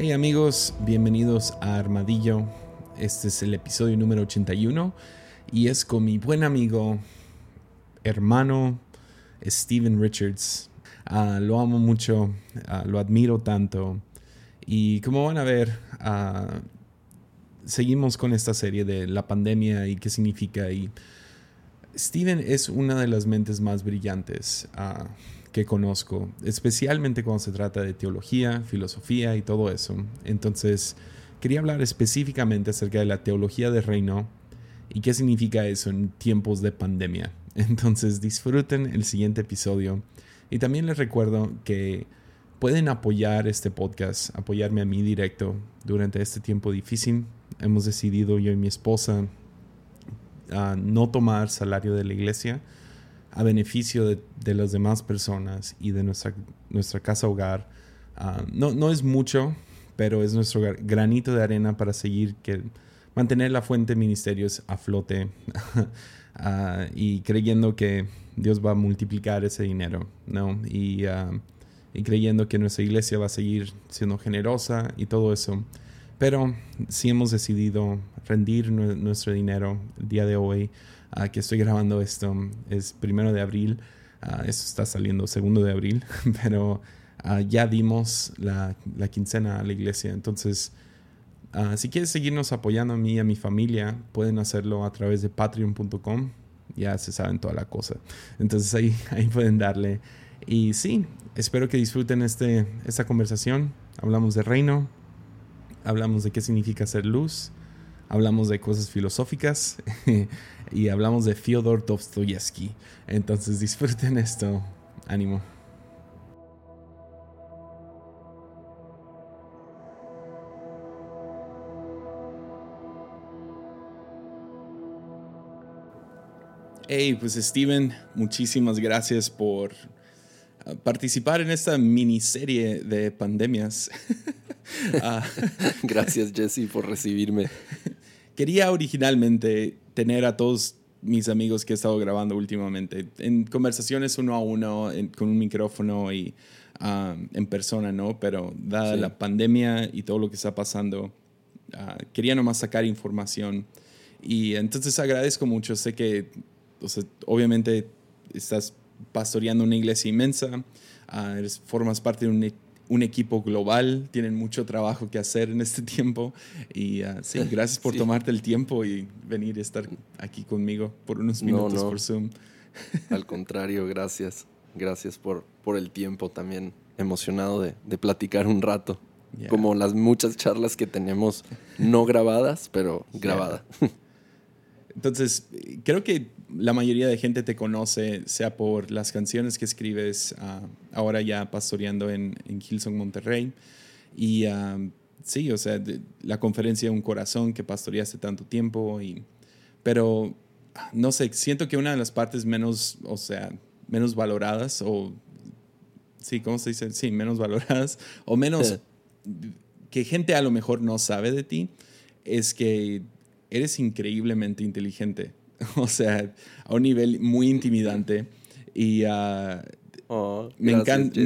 Hey amigos, bienvenidos a Armadillo. Este es el episodio número 81 y es con mi buen amigo, hermano Steven Richards. Ah, lo amo mucho, ah, lo admiro tanto y como van a ver, ah, seguimos con esta serie de la pandemia y qué significa y Steven es una de las mentes más brillantes conozco, especialmente cuando se trata de teología, filosofía y todo eso. Entonces, quería hablar específicamente acerca de la teología del reino y qué significa eso en tiempos de pandemia. Entonces, disfruten el siguiente episodio. Y también les recuerdo que pueden apoyar este podcast, apoyarme a mí directo durante este tiempo difícil. Hemos decidido yo y mi esposa no tomar salario de la iglesia a beneficio de, las demás personas y de nuestra, nuestra casa hogar. Ah, no, no es mucho, pero es nuestro granito de arena para seguir que mantener la fuente de ministerios a flote ah, y creyendo que Dios va a multiplicar ese dinero, ¿no? Y, ah, y, creyendo que nuestra iglesia va a seguir siendo generosa y todo eso. Pero si hemos decidido rendir nuestro dinero el día de hoy que estoy grabando esto es primero de abril. Uh, esto está saliendo segundo de abril, pero ah, ya dimos la, la, quincena a la iglesia. Entonces, si quieres seguirnos apoyando a mí y a mi familia, pueden hacerlo a través de patreon.com. Ya se saben toda la cosa. Entonces ahí, ahí pueden darle. Y sí, espero que disfruten este, esta conversación. Hablamos de reino, hablamos de qué significa ser luz, hablamos de cosas filosóficas y hablamos de Fyodor Dostoyevsky. Entonces disfruten esto. Ánimo. Hey, pues Steven, muchísimas gracias por uh, participar en esta miniserie de pandemias. Ah. gracias Jesse por recibirme. Quería originalmente tener a todos mis amigos que he estado grabando últimamente en conversaciones uno a uno, con un micrófono y um, en persona, ¿no? Pero dada la pandemia y todo lo que está pasando, uh, quería nomás sacar información. Y entonces agradezco mucho. Sé que, obviamente, estás pastoreando una iglesia inmensa, uh, eres, formas parte de un un equipo global, tienen mucho trabajo que hacer en este tiempo. Y uh, sí, gracias por tomarte el tiempo y venir y estar aquí conmigo por unos minutos por Zoom. Al contrario, gracias. Gracias por, por el tiempo también. Emocionado de, de platicar un rato. Como las muchas charlas que tenemos no grabadas, pero grabadas. Entonces, creo que la mayoría de gente te conoce, sea por las canciones que escribes, ah, ahora ya pastoreando en, en Hillsong Monterrey. Y ah, sí, o sea, la conferencia Un Corazón que pastoreaste tanto tiempo. Y, pero, no sé, siento que una de las partes menos, o sea, menos valoradas, o, sí, ¿cómo se dice? Sí, menos valoradas, o menos que gente a lo mejor no sabe de ti, es que eres increíblemente inteligente. O sea, a un nivel muy intimidante. Y uh, oh, me, encanta,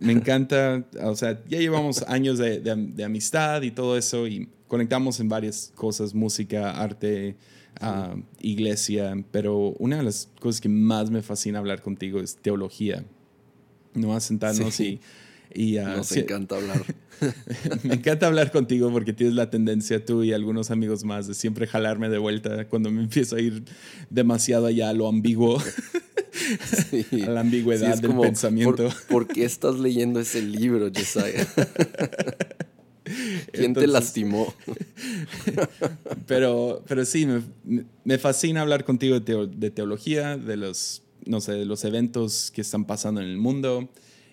me, encanta, o sea, ya llevamos años de, de, amistad y todo eso y conectamos en varias cosas, música, arte, uh, iglesia, pero una de las cosas que más me fascina hablar contigo es teología. No a sentarnos y y, uh, Nos encanta hablar. me encanta hablar contigo porque tienes la tendencia tú y algunos amigos más de siempre jalarme de vuelta cuando me empiezo a ir demasiado allá a lo ambiguo. a la ambigüedad del pensamiento. ¿por, qué estás leyendo ese libro, Josiah? ¿Quién te lastimó? pero, pero sí, me, me, fascina hablar contigo de, de teología, de los, no sé, de los eventos que están pasando en el mundo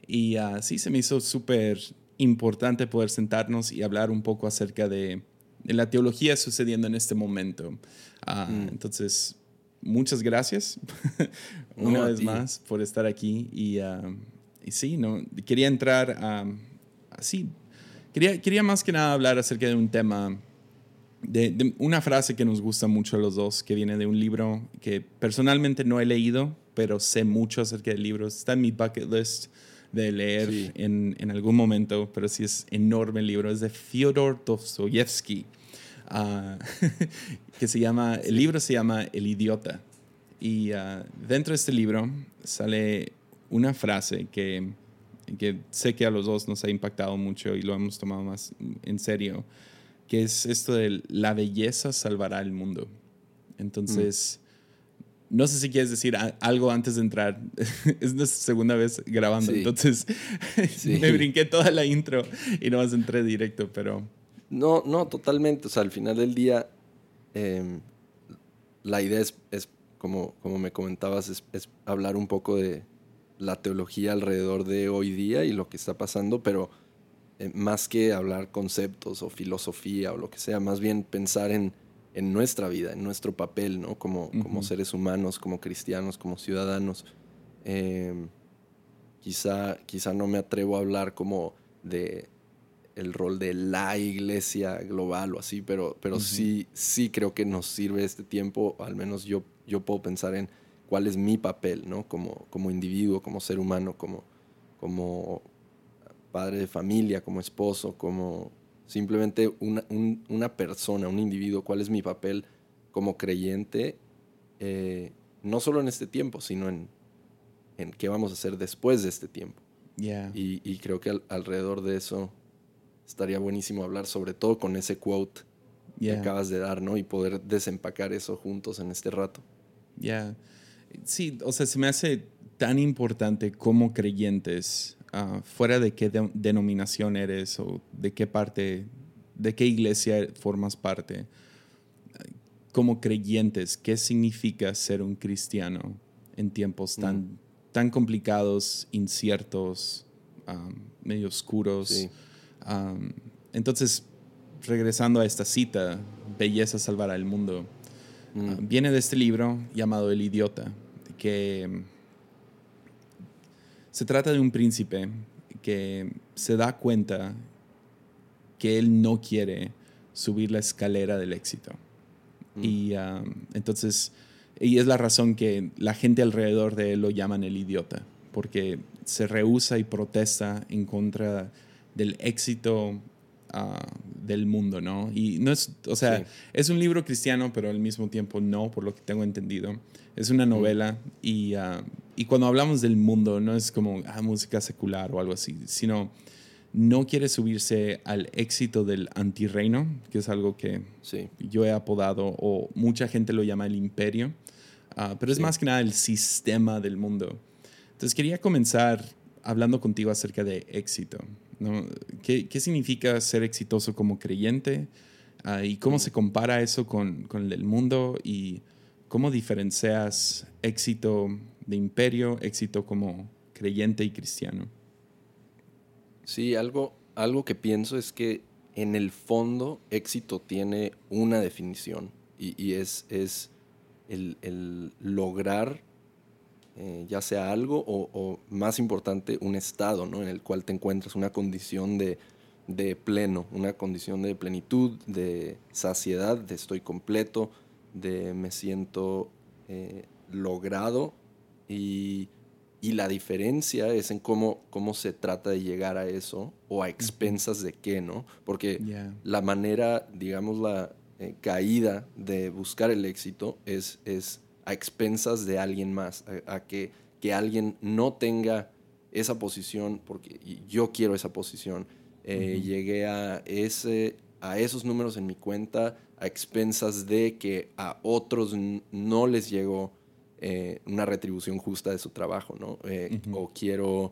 y así se me hizo súper importante poder sentarnos y hablar un poco acerca de, la teología sucediendo en este momento. Ah, mm. Entonces, muchas gracias una vez más por estar aquí. Y, uh, y, sí, no, quería entrar a... así, quería, quería más que nada hablar acerca de un tema, de, de, una frase que nos gusta mucho a los dos, que viene de un libro que personalmente no he leído, pero sé mucho acerca del libro. Está en mi bucket list de leer en, en, algún momento, pero sí es enorme el libro. Es de Fyodor Dostoyevsky, uh, que se llama, el libro se llama El idiota. Y uh, dentro de este libro sale una frase que, que sé que a los dos nos ha impactado mucho y lo hemos tomado más en serio, que es esto de la belleza salvará el mundo. Entonces, no sé si quieres decir algo antes de entrar. es nuestra segunda vez grabando, entonces me brinqué toda la intro y no más entré directo, pero... No, no, totalmente. O sea, al final del día, em, la idea es, es como, como me comentabas, es, es, hablar un poco de la teología alrededor de hoy día y lo que está pasando, pero eh, más que hablar conceptos o filosofía o lo que sea, más bien pensar en en nuestra vida, en nuestro papel, ¿no? Como, como seres humanos, como cristianos, como ciudadanos. Em, quizá, quizá no me atrevo a hablar como de el rol de la iglesia global o así, pero, pero sí, sí creo que nos sirve este tiempo, al menos yo, yo puedo pensar en cuál es mi papel, ¿no? Como, como individuo, como ser humano, como, como padre de familia, como esposo, como simplemente una, persona, un individuo, cuál es mi papel como creyente, eh, no solo en este tiempo, sino en, en, qué vamos a hacer después de este tiempo. Y, creo que alrededor de eso estaría buenísimo hablar, sobre todo con ese quote que acabas de dar, ¿no? Y poder desempacar eso juntos en este rato. Ya. Sí, o sea, se me hace tan importante como creyentes Ah, fuera de qué denominación eres o de qué parte, de qué iglesia formas parte, como creyentes, ¿qué significa ser un cristiano en tiempos tan, mm. tan complicados, inciertos, medio oscuros? entonces, regresando a esta cita, Belleza salvará el mundo, mm. ah, viene de este libro llamado El idiota, que se trata de un príncipe que se da cuenta que él no quiere subir la escalera del éxito. Mm. Y um, entonces, y es la razón que la gente alrededor de él lo llaman el idiota, porque se rehúsa y protesta en contra del éxito uh, del mundo, ¿no? Y no es, o sea, es un libro cristiano, pero al mismo tiempo no, por lo que tengo entendido. Es una mm. novela y uh, y cuando hablamos del mundo, no es como ah, música secular o algo así, sino no quiere subirse al éxito del antirreino, que es algo que yo he apodado, o mucha gente lo llama el imperio, ah, pero es más que nada el sistema del mundo. Entonces quería comenzar hablando contigo acerca de éxito. ¿no? ¿Qué, ¿Qué, significa ser exitoso como creyente? Ah, ¿Y cómo se compara eso con, con el mundo? ¿Y cómo diferencias éxito de imperio, éxito como creyente y cristiano. Sí, algo, algo que pienso es que en el fondo éxito tiene una definición y, es, es el, lograr eh, ya sea algo o, más importante un estado ¿no? en el cual te encuentras, una condición de, pleno, una condición de plenitud, de saciedad, de estoy completo, de me siento eh, logrado y, la diferencia es en cómo, cómo se trata de llegar a eso o a expensas de qué, ¿no? Porque la manera, digamos, la eh, caída de buscar el éxito es, es a expensas de alguien más, a, que, que alguien no tenga esa posición, porque yo quiero esa posición. Eh, llegué a, ese, a esos números en mi cuenta a expensas de que a otros no les llegó eh, una retribución justa de su trabajo, ¿no? Eh, o quiero,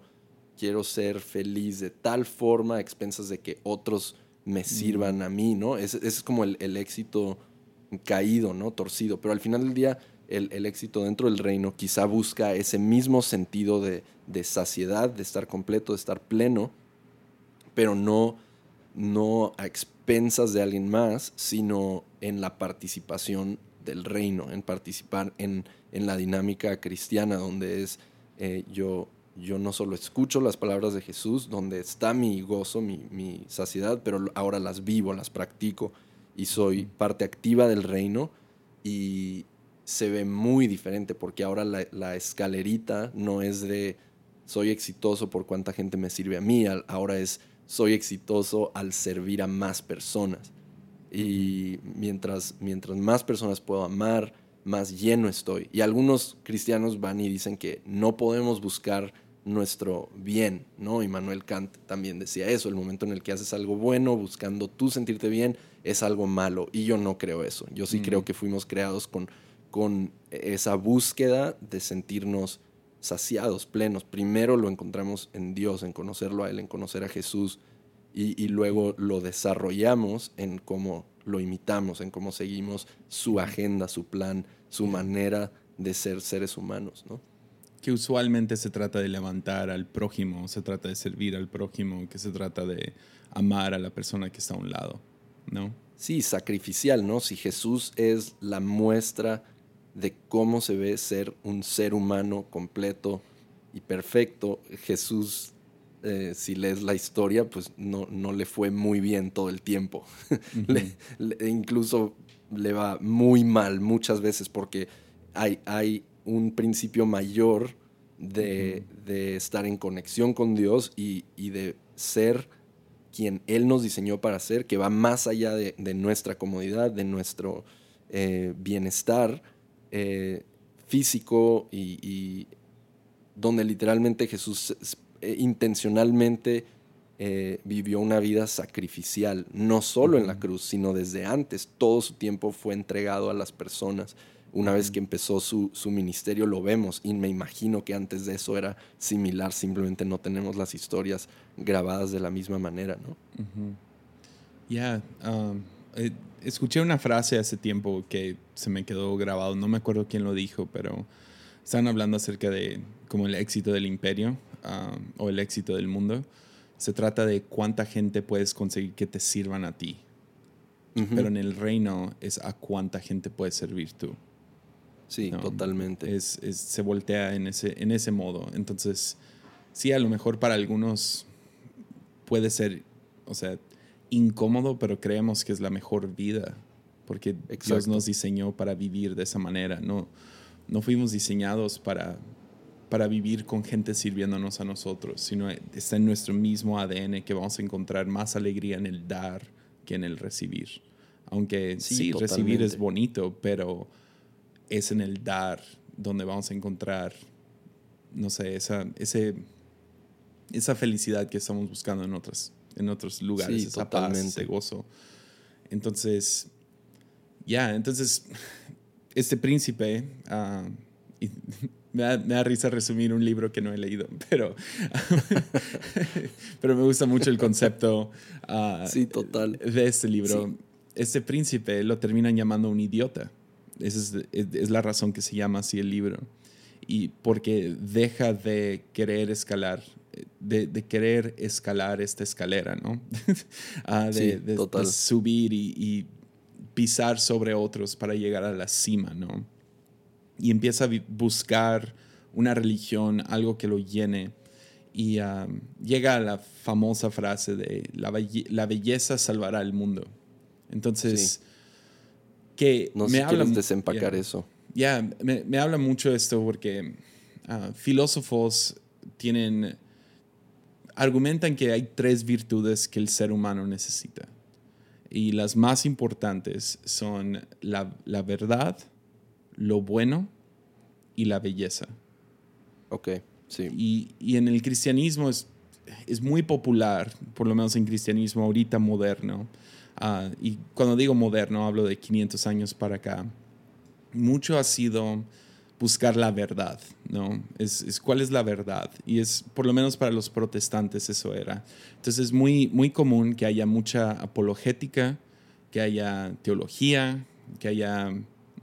quiero ser feliz de tal forma a expensas de que otros me sirvan a mí, ¿no? Ese, es como el, éxito caído, ¿no? Torcido. Pero al final del día, el, éxito dentro del reino quizá busca ese mismo sentido de, saciedad, de estar completo, de estar pleno, pero no, no a expensas de alguien más, sino en la participación del reino, en participar en, en la dinámica cristiana, donde es eh, yo, yo no solo escucho las palabras de Jesús, donde está mi gozo, mi, saciedad, pero ahora las vivo, las practico y soy parte activa del reino y se ve muy diferente porque ahora la, escalerita no es de soy exitoso por cuánta gente me sirve a mí, ahora es soy exitoso al servir a más personas. Y mientras, mientras más personas puedo amar, más lleno estoy. Y algunos cristianos van y dicen que no podemos buscar nuestro bien, ¿no? Immanuel Kant también decía eso, el momento en el que haces algo bueno buscando tú sentirte bien es algo malo y yo no creo eso. Yo sí creo mm. que fuimos creados con, con esa búsqueda de sentirnos saciados, plenos. Primero lo encontramos en Dios, en conocerlo a Él, en conocer a Jesús y, luego lo desarrollamos en cómo lo imitamos, en cómo seguimos su agenda, su plan, su manera de ser seres humanos, ¿no? Que usualmente se trata de levantar al prójimo, se trata de servir al prójimo, que se trata de amar a la persona que está a un lado, ¿no? Sí, sacrificial, ¿no? Si Jesús es la muestra de cómo se ve ser un ser humano completo y perfecto, Jesús eh, si lees la historia, pues no, no, le fue muy bien todo el tiempo. incluso le va muy mal muchas veces porque hay, hay un principio mayor de, estar en conexión con Dios y, de ser quien Él nos diseñó para ser, que va más allá de, nuestra comodidad, de nuestro eh, bienestar eh, físico y, y donde literalmente Jesús eh, intencionalmente eh, vivió una vida sacrificial, no solo en la cruz, sino desde antes. Todo su tiempo fue entregado a las personas. Una vez que empezó su, ministerio lo vemos y me imagino que antes de eso era similar, simplemente no tenemos las historias grabadas de la misma manera, ¿no? Ya, um, eh, escuché una frase hace tiempo que se me quedó grabado, no me acuerdo quién lo dijo, pero estaban hablando acerca de como el éxito del imperio Um, o el éxito del mundo, se trata de cuánta gente puedes conseguir que te sirvan a ti. Pero en el reino es a cuánta gente puedes servir tú. Sí, totalmente. Es, se voltea en ese, en ese modo. Entonces, sí, a lo mejor para algunos puede ser, o sea, incómodo, pero creemos que es la mejor vida. Porque Dios nos diseñó para vivir de esa manera. No, no fuimos diseñados para para vivir con gente sirviéndonos a nosotros, sino está en nuestro mismo ADN que vamos a encontrar más alegría en el dar que en el recibir. Aunque sí, recibir es bonito, pero es en el dar donde vamos a encontrar, no sé, esa, ese, esa felicidad que estamos buscando en, otras, en otros lugares, esa paz, ese gozo. Entonces, ya, entonces, este príncipe... Uh, me da, risa resumir un libro que no he leído, pero, pero me gusta mucho el concepto ah, sí, total. de este libro. Este príncipe lo terminan llamando un idiota. Esa es, la razón que se llama así el libro. Y porque deja de querer escalar, de, querer escalar esta escalera, ¿no? Ah, de, subir y, y pisar sobre otros para llegar a la cima, ¿no? Y empieza a buscar una religión, algo que lo llene. Y um, llega a la famosa frase de la, belleza salvará el mundo. Entonces, que no me habla desempacar eso. Ya, me, habla mucho esto porque uh, filósofos tienen argumentan que hay tres virtudes que el ser humano necesita. Y las más importantes son la, la verdad, lo bueno y la belleza. Ok, sí. Y, en el cristianismo es, es, muy popular, por lo menos en cristianismo ahorita moderno, ah, y cuando digo moderno hablo de 500 años para acá, mucho ha sido buscar la verdad, ¿no? Es, es, cuál es la verdad. Y es, por lo menos para los protestantes eso era. Entonces es muy, muy común que haya mucha apologética, que haya teología, que haya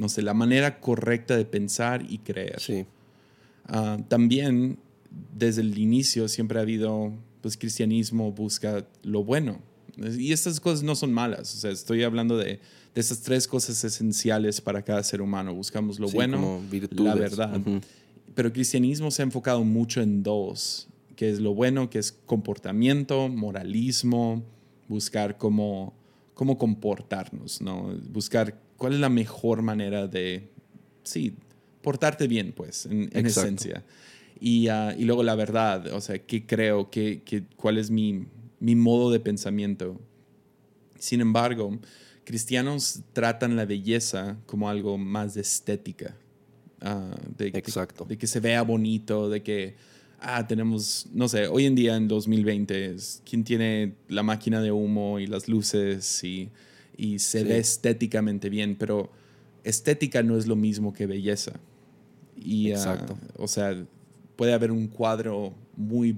no sé, la manera correcta de pensar y creer. Sí. Ah, también desde el inicio siempre ha habido, pues cristianismo busca lo bueno. Y estas cosas no son malas, o sea, estoy hablando de, de esas tres cosas esenciales para cada ser humano. Buscamos lo bueno, la verdad. Pero el cristianismo se ha enfocado mucho en dos, que es lo bueno, que es comportamiento, moralismo, buscar cómo, cómo comportarnos, ¿no? Buscar cuál es la mejor manera de, sí, portarte bien, pues, en, esencia. Y, ah, y luego la verdad, o sea, qué creo, qué, qué, cuál es mi, mi modo de pensamiento. Sin embargo, cristianos tratan la belleza como algo más de estética. Ah, de, Exacto. De, que se vea bonito, de que, ah, tenemos, no sé, hoy en día en 2020, ¿quién tiene la máquina de humo y las luces y, y se ve estéticamente bien? Pero estética no es lo mismo que belleza. Y, ah, Exacto. o sea, puede haber un cuadro muy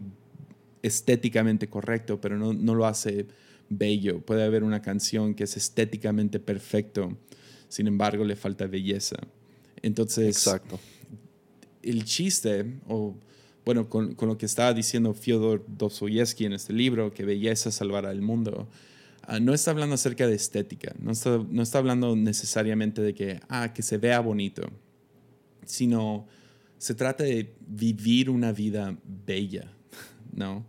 estéticamente correcto, pero no, no lo hace bello. Puede haber una canción que es estéticamente perfecto, sin embargo le falta belleza. Entonces, Exacto. el chiste, o bueno, con, con, lo que estaba diciendo Fyodor Dostoyevsky en este libro, que belleza salvará el mundo, uh, no está hablando acerca de estética, no está, no está hablando necesariamente de que, ah, que se vea bonito, sino se trata de vivir una vida bella, ¿no?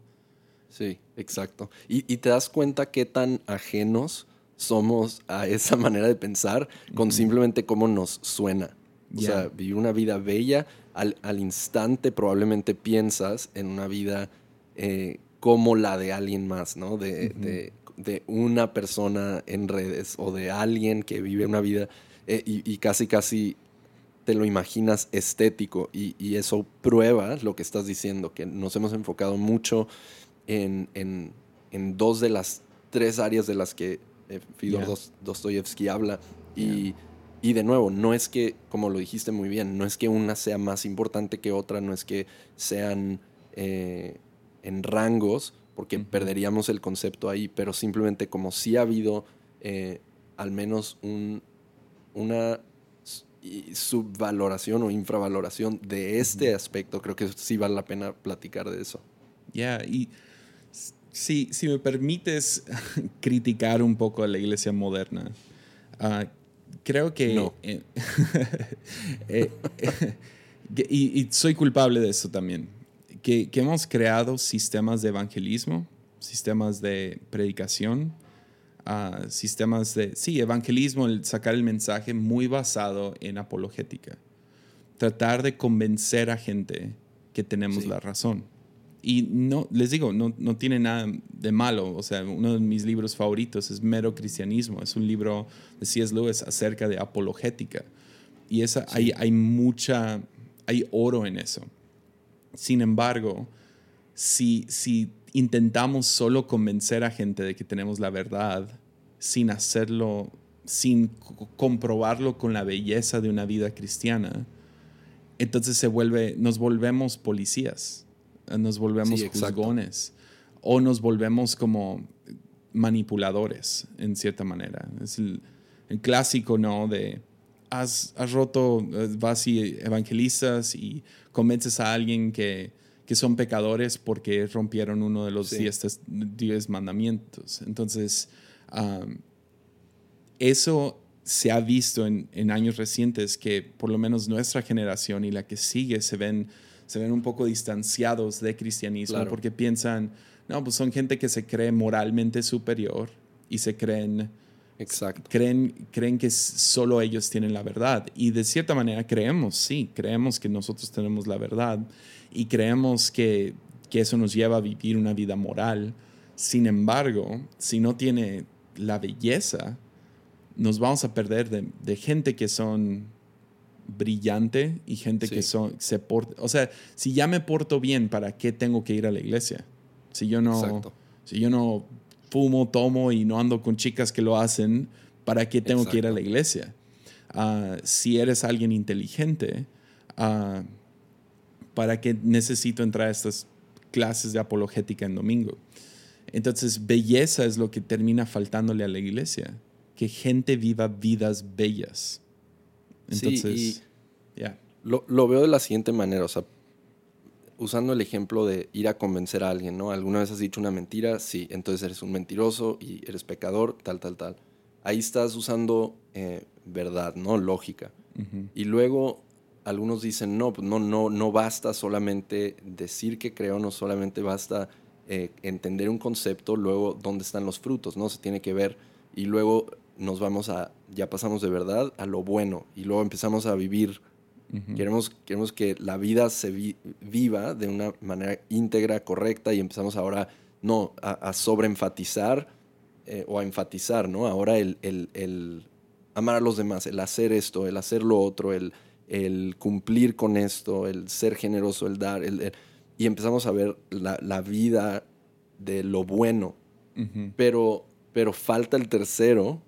Sí, exacto. Y, y, te das cuenta qué tan ajenos somos a esa manera de pensar con simplemente cómo nos suena. O sea, vivir una vida bella, al, al, instante probablemente piensas en una vida eh, como la de alguien más, ¿no? De, de, de, una persona en redes o de alguien que vive una vida eh, y, y, casi, casi te lo imaginas estético y, y, eso prueba lo que estás diciendo, que nos hemos enfocado mucho en, en, en dos de las tres áreas de las que eh, Fidor yeah. Dostoyevsky habla. Y, y, de nuevo, no es que, como lo dijiste muy bien, no es que una sea más importante que otra, no es que sean eh, en rangos, porque perderíamos el concepto ahí, pero simplemente como si ha habido eh, al menos un, una subvaloración o infravaloración de este aspecto, creo que sí vale la pena platicar de eso. Ya, yeah, y si, si me permites criticar un poco a la iglesia moderna, uh, creo que... No. Eh, eh, y, y, soy culpable de eso también. Que, que, hemos creado sistemas de evangelismo, sistemas de predicación, uh, sistemas de... Sí, evangelismo, el sacar el mensaje muy basado en apologética. Tratar de convencer a gente que tenemos sí. la razón y no, les digo, no, no, tiene nada de malo. O sea, uno de mis libros favoritos es Mero Cristianismo. Es un libro de C.S. Lewis acerca de apologética. Y esa, sí. hay, hay mucha, hay oro en eso. Sin embargo, si, si intentamos solo convencer a gente de que tenemos la verdad, sin hacerlo, sin comprobarlo con la belleza de una vida cristiana, entonces se vuelve, nos volvemos policías nos volvemos sí, juzgones o nos volvemos como manipuladores en cierta manera. Es el, el clásico, ¿no? De has, has, roto, eh, vas y evangelizas y convences a alguien que, que son pecadores porque rompieron uno de los sí. diez, mandamientos. Entonces, um, eso se ha visto en, en años recientes que por lo menos nuestra generación y la que sigue se ven se ven un poco distanciados de cristianismo claro. porque piensan, no, pues son gente que se cree moralmente superior y se creen, Exacto. creen, creen que solo ellos tienen la verdad. Y de cierta manera creemos, sí, creemos que nosotros tenemos la verdad y creemos que, que eso nos lleva a vivir una vida moral. Sin embargo, si no tiene la belleza, nos vamos a perder de, de gente que son brillante y gente sí. que son, se porta. O sea, si ya me porto bien, ¿para qué tengo que ir a la iglesia? Si yo no, Exacto. si yo no fumo, tomo y no ando con chicas que lo hacen, ¿para qué tengo Exacto. que ir a la iglesia? Uh, si eres alguien inteligente, uh, ¿para qué necesito entrar a estas clases de apologética en domingo? Entonces, belleza es lo que termina faltándole a la iglesia, que gente viva vidas bellas. Entonces, sí, yeah. lo, lo, veo de la siguiente manera, o sea, usando el ejemplo de ir a convencer a alguien, ¿no? ¿Alguna vez has dicho una mentira? Sí, entonces eres un mentiroso y eres pecador, tal, tal, tal. Ahí estás usando eh, verdad, ¿no? Lógica. Uh -huh. Y luego algunos dicen, no, pues no, no, no basta solamente decir que creo, no solamente basta eh, entender un concepto, luego dónde están los frutos, ¿no? Se tiene que ver y luego nos vamos a, ya pasamos de verdad a lo bueno y luego empezamos a vivir queremos, queremos que la vida se viva de una manera íntegra, correcta, y empezamos ahora, no, a, sobreenfatizar eh, o a enfatizar, ¿no? Ahora el, el, amar a los demás, el hacer esto, el hacer lo otro, el, el cumplir con esto, el ser generoso, el dar, el, y empezamos a ver la, la, vida de lo bueno, pero, pero falta el tercero,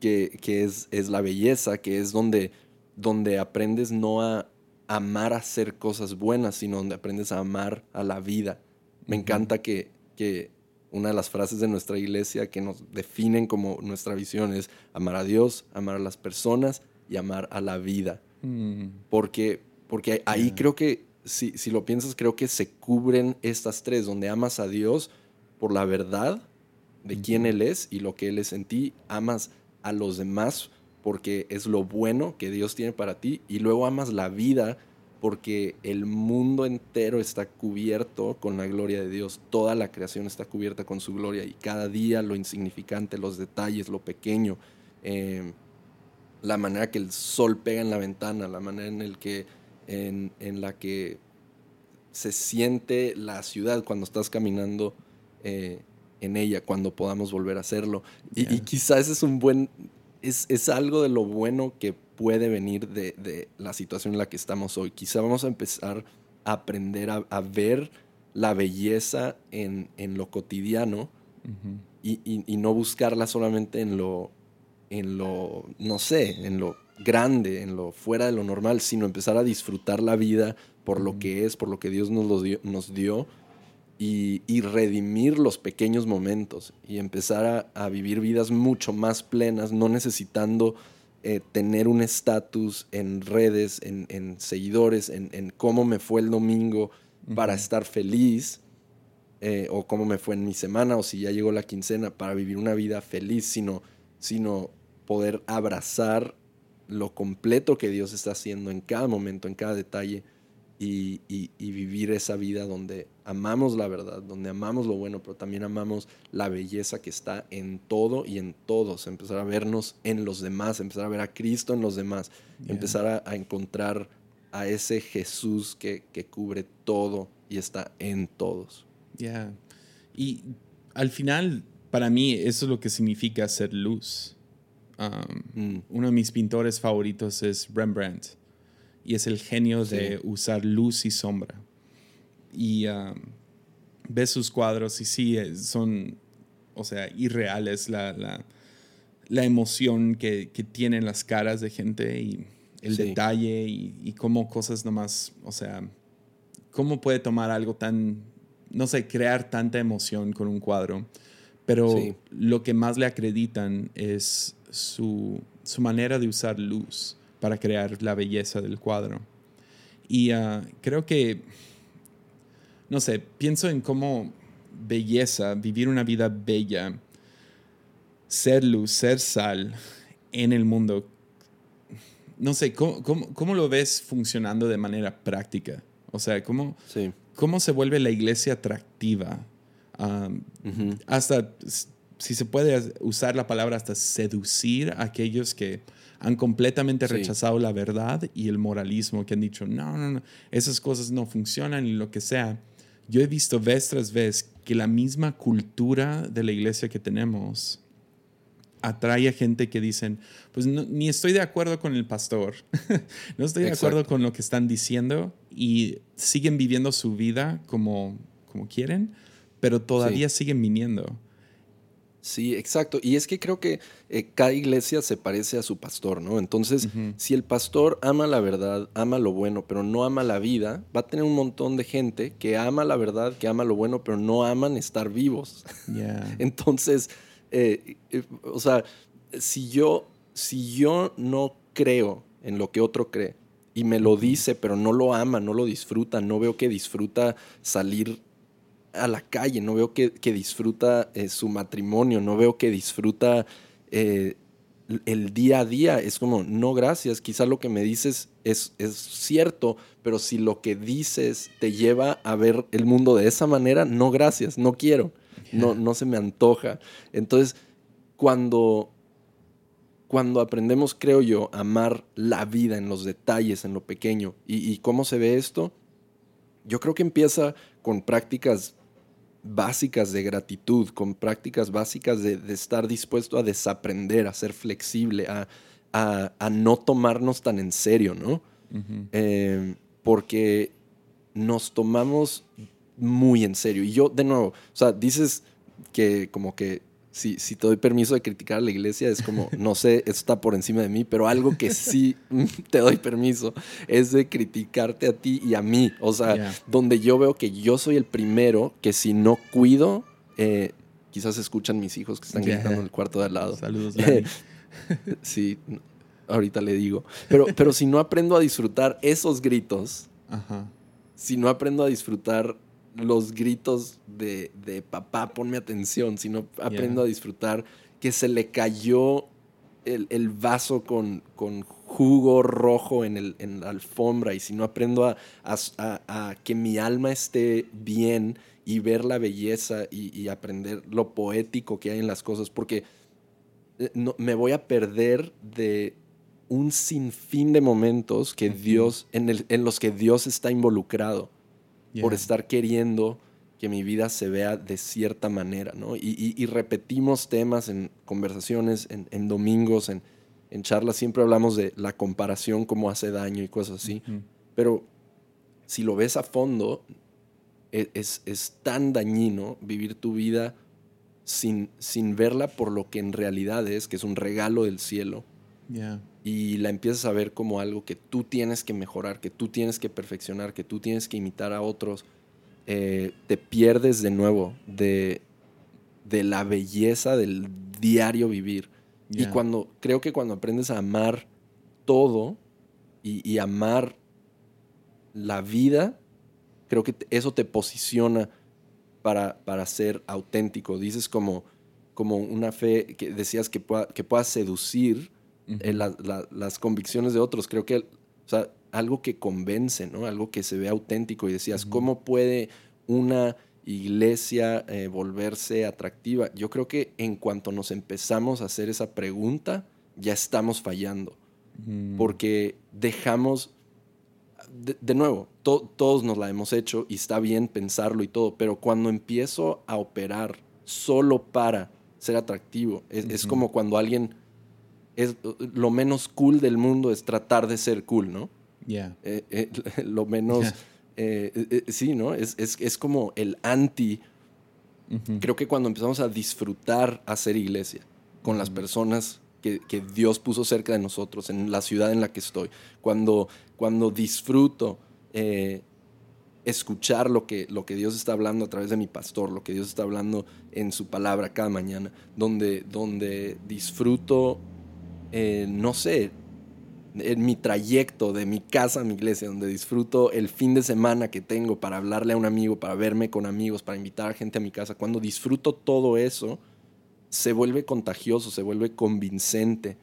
que, que es, es, la belleza, que es donde, donde aprendes no a amar hacer cosas buenas, sino donde aprendes a amar a la vida. Me encanta que, que una de las frases de nuestra iglesia que nos definen como nuestra visión es amar a Dios, amar a las personas y amar a la vida. Mm. Porque, porque ahí creo que, si, si lo piensas, creo que se cubren estas tres, donde amas a Dios por la verdad de quién Él es y lo que Él es en ti, amas a los demás porque es lo bueno que Dios tiene para ti y luego amas la vida porque el mundo entero está cubierto con la gloria de Dios, toda la creación está cubierta con su gloria y cada día lo insignificante, los detalles, lo pequeño, eh, la manera que el sol pega en la ventana, la manera en, el que, en, la que se siente la ciudad cuando estás caminando eh, en ella, cuando podamos volver a hacerlo. Y, quizás es un buen, es, es, algo de lo bueno que puede venir de, de, la situación en la que estamos hoy. Quizá vamos a empezar a aprender a, a ver la belleza en, en lo cotidiano y, y, no buscarla solamente en lo, en lo, no sé, en lo grande, en lo fuera de lo normal, sino empezar a disfrutar la vida por lo que es, por lo que Dios nos, dio, nos dio y, redimir los pequeños momentos y empezar a, vivir vidas mucho más plenas, no necesitando eh, tener un estatus en redes, en, seguidores, en, cómo me fue el domingo para estar feliz. Eh, o cómo me fue en mi semana, o si ya llegó la quincena, para vivir una vida feliz, sino, sino poder abrazar lo completo que Dios está haciendo en cada momento, en cada detalle, y, vivir esa vida donde amamos la verdad, donde amamos lo bueno, pero también amamos la belleza que está en todo y en todos, empezar a vernos en los demás, empezar a ver a Cristo en los demás, empezar a, encontrar a ese Jesús que, cubre todo y está en todos. Ya. Y al final, para mí, eso es lo que significa ser luz. Mm. Uno de mis pintores favoritos es Rembrandt y es el genio de usar luz y sombra. Y ves sus cuadros y sí, eh, son, o sea, irreales la, la, la emoción que, que, tienen las caras de gente y el detalle y, y cómo cosas nomás, o sea, cómo puede tomar algo tan, no sé, crear tanta emoción con un cuadro. Pero lo que más le acreditan es su, manera de usar luz para crear la belleza del cuadro. Y ah, creo que, no sé, pienso en cómo belleza, vivir una vida bella, ser luz, ser sal en el mundo. No sé, ¿cómo, lo ves funcionando de manera práctica? O sea, ¿cómo, cómo se vuelve la iglesia atractiva? Ah, hasta si se puede usar la palabra hasta seducir a aquellos que han completamente rechazado la verdad y el moralismo, que han dicho, no, no, no, esas cosas no funcionan y lo que sea. Yo he visto vez tras vez que la misma cultura de la iglesia que tenemos atrae a gente que dicen, pues ni estoy de acuerdo con el pastor, no estoy de acuerdo con lo que están diciendo y siguen viviendo su vida como, como quieren, pero todavía siguen viniendo. Sí, exacto. Y es que creo que eh, cada iglesia se parece a su pastor, ¿no? Entonces, si el pastor ama la verdad, ama lo bueno, pero no ama la vida, va a tener un montón de gente que ama la verdad, que ama lo bueno, pero no aman estar vivos. Entonces, eh, eh, o sea, si yo, si yo no creo en lo que otro cree y me lo dice, pero no lo ama, no lo disfruta, no veo que disfruta salir a la calle, no veo que, disfruta eh, su matrimonio, no veo que disfruta eh, el día a día. Es como, no, gracias, quizá lo que me dices es, es cierto, pero si lo que dices te lleva a ver el mundo de esa manera, no, gracias, no quiero, no, no se me antoja. Entonces, cuando cuando aprendemos, creo yo, a amar la vida en los detalles, en lo pequeño. ¿Y, cómo se ve esto? Yo creo que empieza con prácticas básicas de gratitud, con prácticas básicas de, estar dispuesto a desaprender, a ser flexible, a, no tomarnos tan en serio, ¿no? Eh, porque nos tomamos muy en serio. Y yo, de nuevo, o sea, dices que como que si, si te doy permiso de criticar a la iglesia, es como, no sé, eso está por encima de mí, pero algo que sí te doy permiso es de criticarte a ti y a mí. O sea, donde yo veo que yo soy el primero que si no cuido, eh, quizás escuchan mis hijos que están gritando en el cuarto de al lado. Saludos, sí, ahorita le digo. Pero, pero si no aprendo a disfrutar esos gritos, si no aprendo a disfrutar los gritos de, papá, ponme atención, sino aprendo a disfrutar que se le cayó el, vaso con, con, jugo rojo en, el, en, la alfombra y si no aprendo a, a, que mi alma esté bien y ver la belleza y, aprender lo poético que hay en las cosas, porque eh, no, me voy a perder de un sinfín de momentos que Dios, en, el, en los que Dios está involucrado por estar queriendo que mi vida se vea de cierta manera, ¿no? Y, repetimos temas en conversaciones, en, domingos, en, charlas, siempre hablamos de la comparación, cómo hace daño y cosas así. Pero si lo ves a fondo, e, es, tan dañino vivir tu vida sin, sin verla por lo que en realidad es, que es un regalo del cielo. Y la empiezas a ver como algo que tú tienes que mejorar, que tú tienes que perfeccionar, que tú tienes que imitar a otros. Eh, te pierdes de nuevo de, de, la belleza del diario vivir. Y cuando creo que cuando aprendes a amar todo y, amar la vida, creo que eso te posiciona para, para ser auténtico. Dices como, como una fe que decías que, pueda, que puedas seducir las convicciones de otros. Creo que, o sea, algo que convence, ¿no? Algo que se ve auténtico y decías, ¿cómo puede una iglesia eh, volverse atractiva? Yo creo que en cuanto nos empezamos a hacer esa pregunta, ya estamos fallando. Porque dejamos, de, nuevo, todos nos la hemos hecho y está bien pensarlo y todo, pero cuando empiezo a operar solo para ser atractivo, es como cuando alguien es lo menos cool del mundo es tratar de ser cool, ¿no? Ya. Eh, eh, lo menos, eh, sí, ¿no? Es, es, como el anti. Creo que cuando empezamos a disfrutar hacer iglesia con las personas que, que, Dios puso cerca de nosotros, en la ciudad en la que estoy, cuando, cuando disfruto escuchar lo que, lo que Dios está hablando a través de mi pastor, lo que Dios está hablando en su palabra cada mañana, donde, donde disfruto eh, no sé, en mi trayecto de mi casa a mi iglesia, donde disfruto el fin de semana que tengo para hablarle a un amigo, para verme con amigos, para invitar a gente a mi casa, cuando disfruto todo eso, se vuelve contagioso, se vuelve convincente,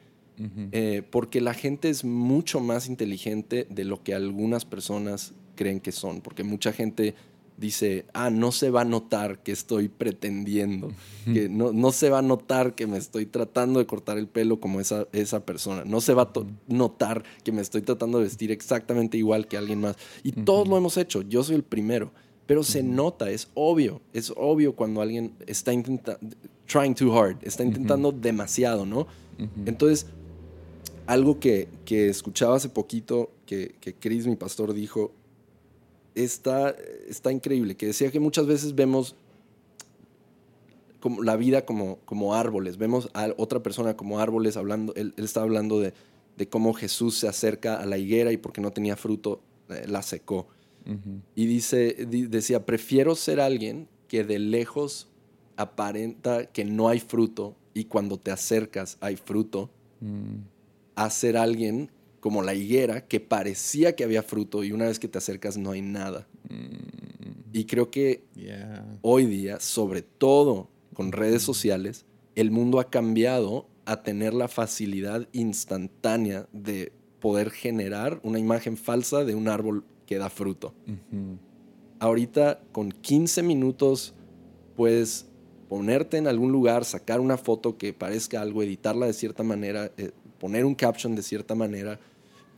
eh, porque la gente es mucho más inteligente de lo que algunas personas creen que son, porque mucha gente dice, ah, no se va a notar que estoy pretendiendo, que no, no, se va a notar que me estoy tratando de cortar el pelo como esa, esa persona, no se va a notar que me estoy tratando de vestir exactamente igual que alguien más. Y todos lo hemos hecho, yo soy el primero, pero se nota, es obvio, es obvio cuando alguien está intentando, trying too hard, está intentando demasiado, ¿no? Entonces, algo que, que, escuchaba hace poquito, que, que Chris, mi pastor, dijo, está, está increíble, que decía que muchas veces vemos como la vida como, como árboles, vemos a otra persona como árboles hablando, él, está hablando de, cómo Jesús se acerca a la higuera y porque no tenía fruto eh, la secó. Y dice, decía, prefiero ser alguien que de lejos aparenta que no hay fruto y cuando te acercas hay fruto, mm. a ser alguien como la higuera, que parecía que había fruto y una vez que te acercas no hay nada. Mm. Y creo que hoy día, sobre todo con redes sociales, el mundo ha cambiado a tener la facilidad instantánea de poder generar una imagen falsa de un árbol que da fruto. Ahorita con 15 minutos puedes ponerte en algún lugar, sacar una foto que parezca algo, editarla de cierta manera, eh, poner un caption de cierta manera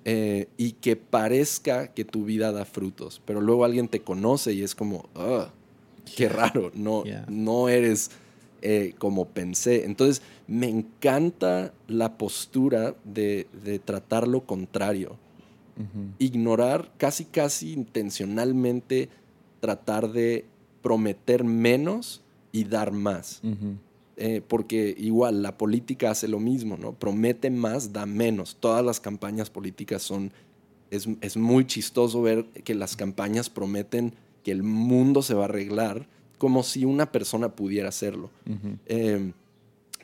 eh, y que parezca que tu vida da frutos. Pero luego alguien te conoce y es como, qué raro, no, no eres eh, como pensé. Entonces, me encanta la postura de, tratar lo contrario. Ignorar casi, casi intencionalmente tratar de prometer menos y dar más. Eh, porque igual la política hace lo mismo, ¿no? Promete más, da menos. Todas las campañas políticas son... Es, es muy chistoso ver que las campañas prometen que el mundo se va a arreglar como si una persona pudiera hacerlo. Em,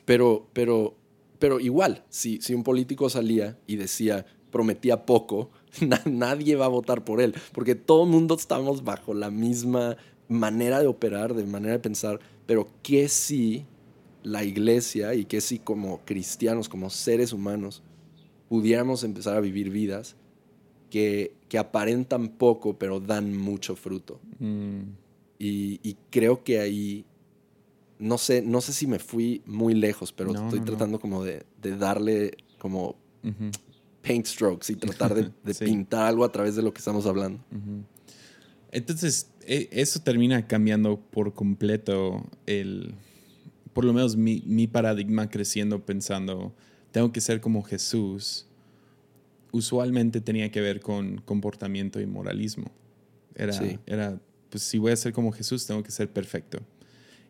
pero, pero, pero igual, si, si un político salía y decía, prometía poco, nadie va a votar por él, porque todo el mundo estamos bajo la misma manera de operar, de manera de pensar, pero que si la iglesia y que si como cristianos, como seres humanos, pudiéramos empezar a vivir vidas que, que aparentan poco, pero dan mucho fruto. Mm. Y, creo que ahí, no sé, no sé si me fui muy lejos, pero estoy tratando como de, darle como paint strokes y tratar de, pintar algo a través de lo que estamos hablando. Entonces, e, eso termina cambiando por completo el, por lo menos mi, paradigma creciendo pensando, tengo que ser como Jesús. Usualmente tenía que ver con comportamiento y moralismo. Era, era pues si voy a ser como Jesús, tengo que ser perfecto.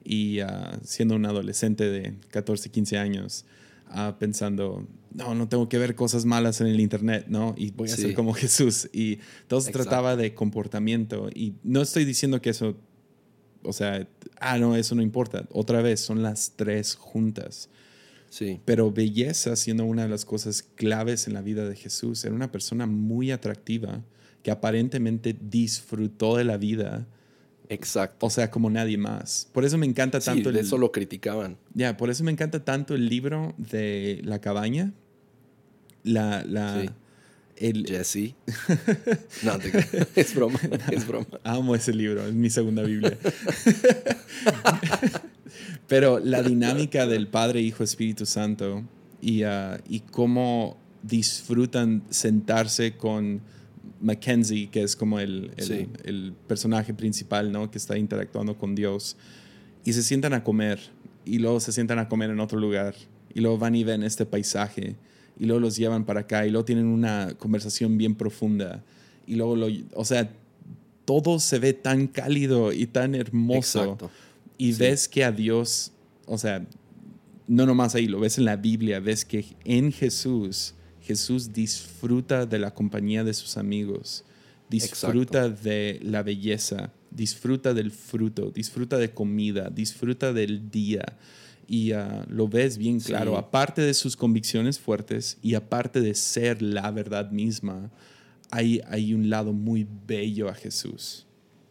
Y ah, siendo un adolescente de 14, 15 años, uh, pensando, no, no tengo que ver cosas malas en el Internet, ¿no? Y voy a ser como Jesús. Y todo se trataba de comportamiento. Y no estoy diciendo que eso, o sea, ah, no, eso no importa. Otra vez, son las tres juntas. Sí. Pero belleza siendo una de las cosas claves en la vida de Jesús. Era una persona muy atractiva que aparentemente disfrutó de la vida. Exacto. O sea, como nadie más. Por eso me encanta tanto. Sí, de eso lo criticaban. Ya, por eso me encanta tanto el libro de La cabaña. La. la el... Jesse. no, es broma, es broma. Amo ese libro, es mi segunda Biblia. Pero la dinámica del Padre, Hijo, Espíritu Santo y, uh, y cómo disfrutan sentarse con Mackenzie, que es como el, el, personaje principal, ¿no? Que está interactuando con Dios. Y se sientan a comer. Y luego se sientan a comer en otro lugar. Y luego van y ven este paisaje. Y luego los llevan para acá. Y luego tienen una conversación bien profunda. Y luego, lo, o sea, todo se ve tan cálido y tan hermoso. Y ves que a Dios, o sea, no nomás ahí, lo ves en la Biblia, ves que en Jesús Jesús disfruta de la compañía de sus amigos, disfruta de la belleza, disfruta del fruto, disfruta de comida, disfruta del día. Y ah, lo ves bien claro, aparte de sus convicciones fuertes y aparte de ser la verdad misma, hay, hay un lado muy bello a Jesús.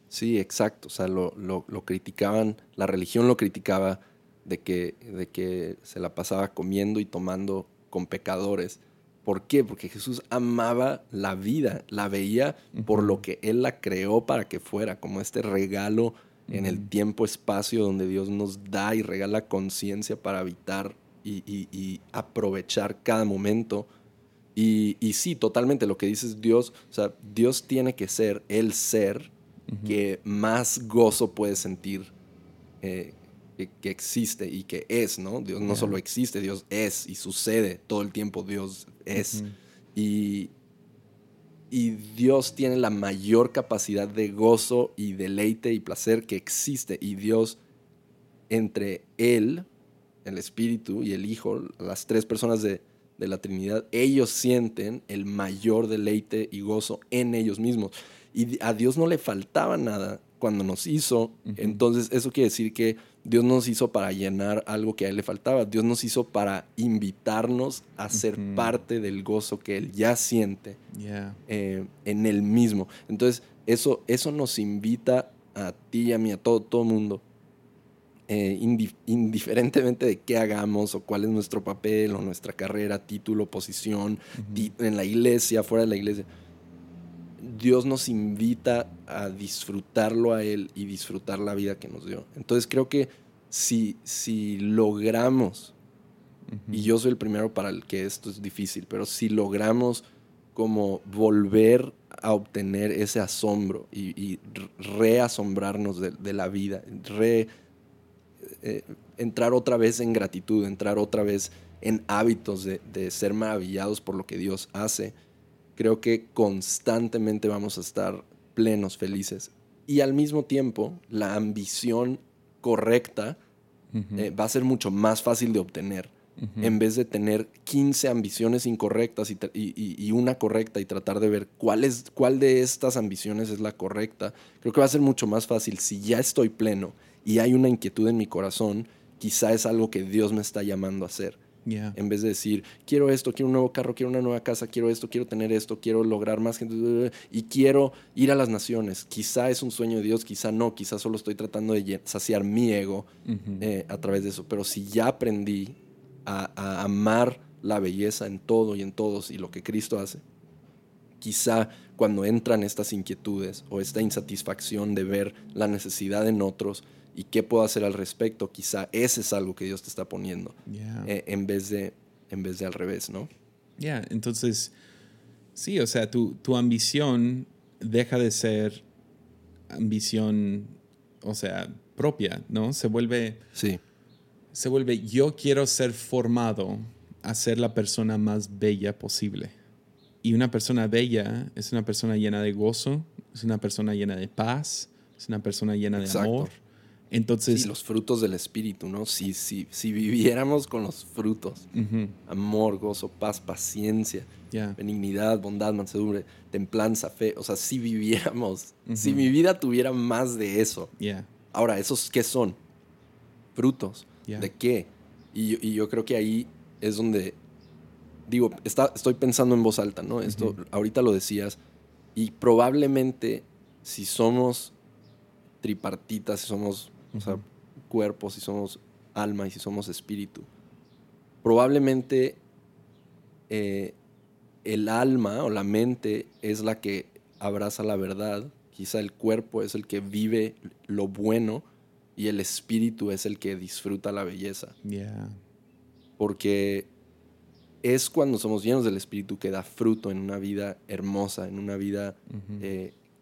Sí, exacto. O sea, lo, lo, lo, criticaban, la religión lo criticaba de que, de que se la pasaba comiendo y tomando con pecadores. ¿Por qué? Porque Jesús amaba la vida, la veía por lo que Él la creó para que fuera, como este regalo en el tiempo-espacio donde Dios nos da y regala conciencia para habitar y, aprovechar cada momento. Y, sí, totalmente lo que dices Dios, o sea, Dios tiene que ser el ser que más gozo puede sentir eh, que, existe y que es, ¿no? Dios no solo existe, Dios es y sucede todo el tiempo, Dios es. y, y Dios tiene la mayor capacidad de gozo y deleite y placer que existe. Y Dios, entre Él, el Espíritu y el Hijo, las tres personas de, de la Trinidad, ellos sienten el mayor deleite y gozo en ellos mismos. Y a Dios no le faltaba nada cuando nos hizo. Entonces, eso quiere decir que Dios nos hizo para llenar algo que a Él le faltaba. Dios nos hizo para invitarnos a ser parte del gozo que Él ya siente eh, en Él mismo. Entonces, eso, eso nos invita a ti y a mí, a todo, todo mundo, eh, indiferentemente de qué hagamos o cuál es nuestro papel o nuestra carrera, título, posición, en la iglesia, fuera de la iglesia Dios nos invita a disfrutarlo a Él y disfrutar la vida que nos dio. Entonces creo que si, si logramos, y yo soy el primero para el que esto es difícil, pero si logramos como volver a obtener ese asombro y, reasombrarnos de, la vida, re, eh, entrar otra vez en gratitud, entrar otra vez en hábitos de, de, ser maravillados por lo que Dios hace, creo que constantemente vamos a estar plenos, felices. Y al mismo tiempo, la ambición correcta eh, va a ser mucho más fácil de obtener. En vez de tener 15 ambiciones incorrectas y, una correcta y tratar de ver cuál, es, cuál de estas ambiciones es la correcta, creo que va a ser mucho más fácil si ya estoy pleno y hay una inquietud en mi corazón, quizá es algo que Dios me está llamando a hacer. En vez de decir, quiero esto, quiero un nuevo carro, quiero una nueva casa, quiero esto, quiero tener esto, quiero lograr más gente y quiero ir a las naciones. Quizá es un sueño de Dios, quizá no, quizá solo estoy tratando de saciar mi ego eh, a través de eso. Pero si ya aprendí a, amar la belleza en todo y en todos y lo que Cristo hace, quizá cuando entran estas inquietudes o esta insatisfacción de ver la necesidad en otros, y qué puedo hacer al respecto. Quizá ese es algo que Dios te está poniendo eh, en, vez de, en vez de al revés, ¿no? Ya, entonces, sí, o sea, tu, tu ambición deja de ser ambición, o sea, propia, ¿no? Se vuelve... Sí. Se vuelve, yo quiero ser formado a ser la persona más bella posible. Y una persona bella es una persona llena de gozo, es una persona llena de paz, es una persona llena de amor, entonces. los frutos del espíritu, ¿no? Si, si, si viviéramos con los frutos, amor, gozo, paz, paciencia, benignidad, bondad, mansedumbre, templanza, fe, o sea, si viviéramos, si mi vida tuviera más de eso. Ahora, ¿esos qué son? Frutos. ¿De qué? Y, yo creo que ahí es donde, digo, está, estoy pensando en voz alta, ¿no? Esto, ahorita lo decías, y probablemente si somos tripartitas, si somos o sea, cuerpo, si somos alma y si somos espíritu. Probablemente eh, el alma o la mente es la que abraza la verdad, quizá el cuerpo es el que vive lo bueno y el espíritu es el que disfruta la belleza. Porque es cuando somos llenos del espíritu que da fruto en una vida hermosa, en una vida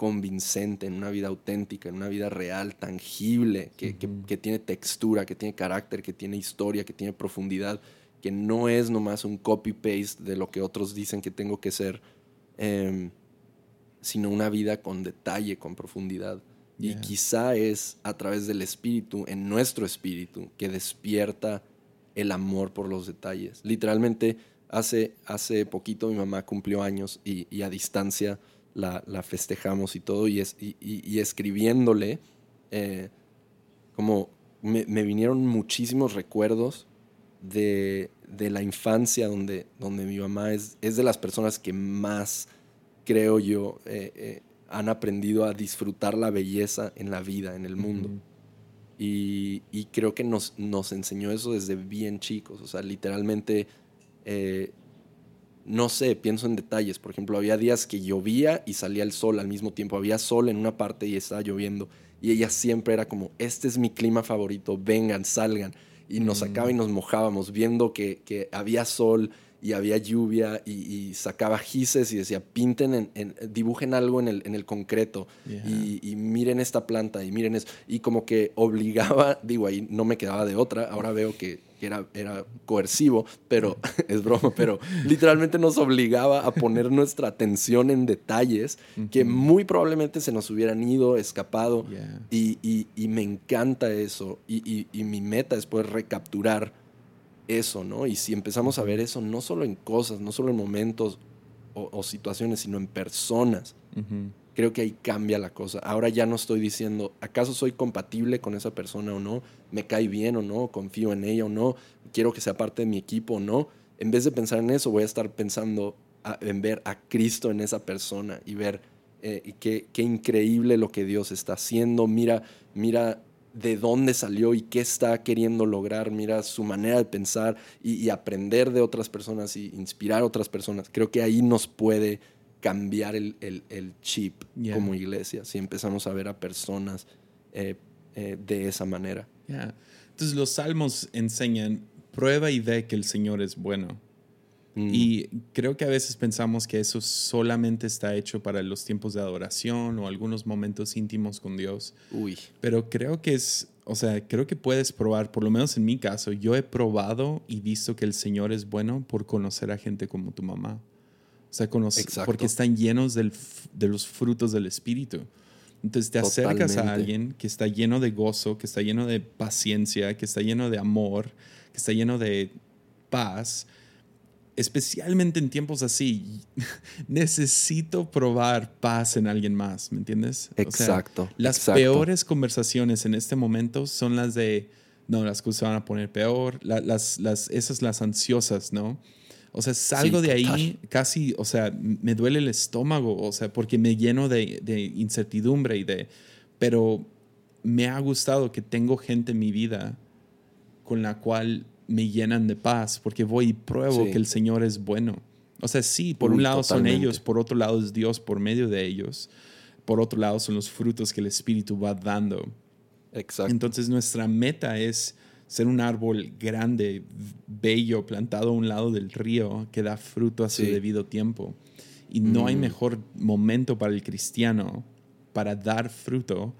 convincente, en una vida auténtica, en una vida real, tangible, que, tiene textura, que tiene carácter, que tiene historia, que tiene profundidad, que no es nomás un copy-paste de lo que otros dicen que tengo que ser, em, sino una vida con detalle, con profundidad. Y quizá es a través del espíritu, en nuestro espíritu, que despierta el amor por los detalles. Literalmente, hace, hace poquito mi mamá cumplió años y a distancia la, festejamos y todo, y, es, y, escribiéndole, eh, como me, vinieron muchísimos recuerdos de, la infancia donde, donde mi mamá es, es de las personas que más, creo yo, eh, eh, han aprendido a disfrutar la belleza en la vida, en el mundo. y, creo que nos, nos enseñó eso desde bien chicos, o sea, literalmente no sé, pienso en detalles. Por ejemplo, había días que llovía y salía el sol al mismo tiempo. Había sol en una parte y estaba lloviendo. Y ella siempre era como, este es mi clima favorito, vengan, salgan. Y nos sacaba y mm. nos mojábamos viendo que, que había sol y había lluvia y, sacaba gises y decía, pinten, en, dibujen algo en el, en el concreto y, y, miren esta planta y miren eso. Y como que obligaba, digo, ahí no me quedaba de otra, ahora veo que que era, era coercivo, pero es broma, pero literalmente nos obligaba a poner nuestra atención en detalles que muy probablemente se nos hubieran ido, escapado. Y, y, me encanta eso. Y, y, mi meta es poder recapturar eso, ¿no? Y si empezamos a ver eso, no solo en cosas, no solo en momentos o, situaciones, sino en personas creo que ahí cambia la cosa. Ahora ya no estoy diciendo, ¿acaso soy compatible con esa persona o no? ¿Me cae bien o no? ¿Confío en ella o no? ¿Quiero que sea parte de mi equipo o no? En vez de pensar en eso, voy a estar pensando en ver a Cristo en esa persona y ver eh, qué, qué, increíble lo que Dios está haciendo. Mira, mira de dónde salió y qué está queriendo lograr. Mira su manera de pensar y, y aprender de otras personas y inspirar a otras personas. Creo que ahí nos puede cambiar el, el, chip como iglesia, si empezamos a ver a personas eh, eh, de esa manera. Entonces los salmos enseñan, prueba y ve que el Señor es bueno. Mm. Y creo que a veces pensamos que eso solamente está hecho para los tiempos de adoración o algunos momentos íntimos con Dios. Uy. Pero creo que es, o sea, creo que puedes probar, por lo menos en mi caso, yo he probado y visto que el Señor es bueno por conocer a gente como tu mamá. O sea, conocer, porque están llenos del, de los frutos del Espíritu. Entonces te acercas a alguien que está lleno de gozo, que está lleno de paciencia, que está lleno de amor, que está lleno de paz especialmente en tiempos así, necesito probar paz en alguien más, ¿me entiendes? Exacto. las peores conversaciones en este momento son las de, no, las cosas se van a poner peor, las, las, esas las ansiosas, ¿no? O sea, salgo de ahí casi, o sea, me duele el estómago, o sea, porque me lleno de, de incertidumbre y de, pero me ha gustado que tengo gente en mi vida con la cual me llenan de paz porque voy y pruebo que el Señor es bueno. O sea, sí, por un lado son ellos, por otro lado es Dios por medio de ellos, por otro lado son los frutos que el Espíritu va dando. Exacto. Entonces nuestra meta es ser un árbol grande, bello, plantado a un lado del río que da fruto a su debido tiempo. Y no hay mm. mejor momento para el cristiano para dar fruto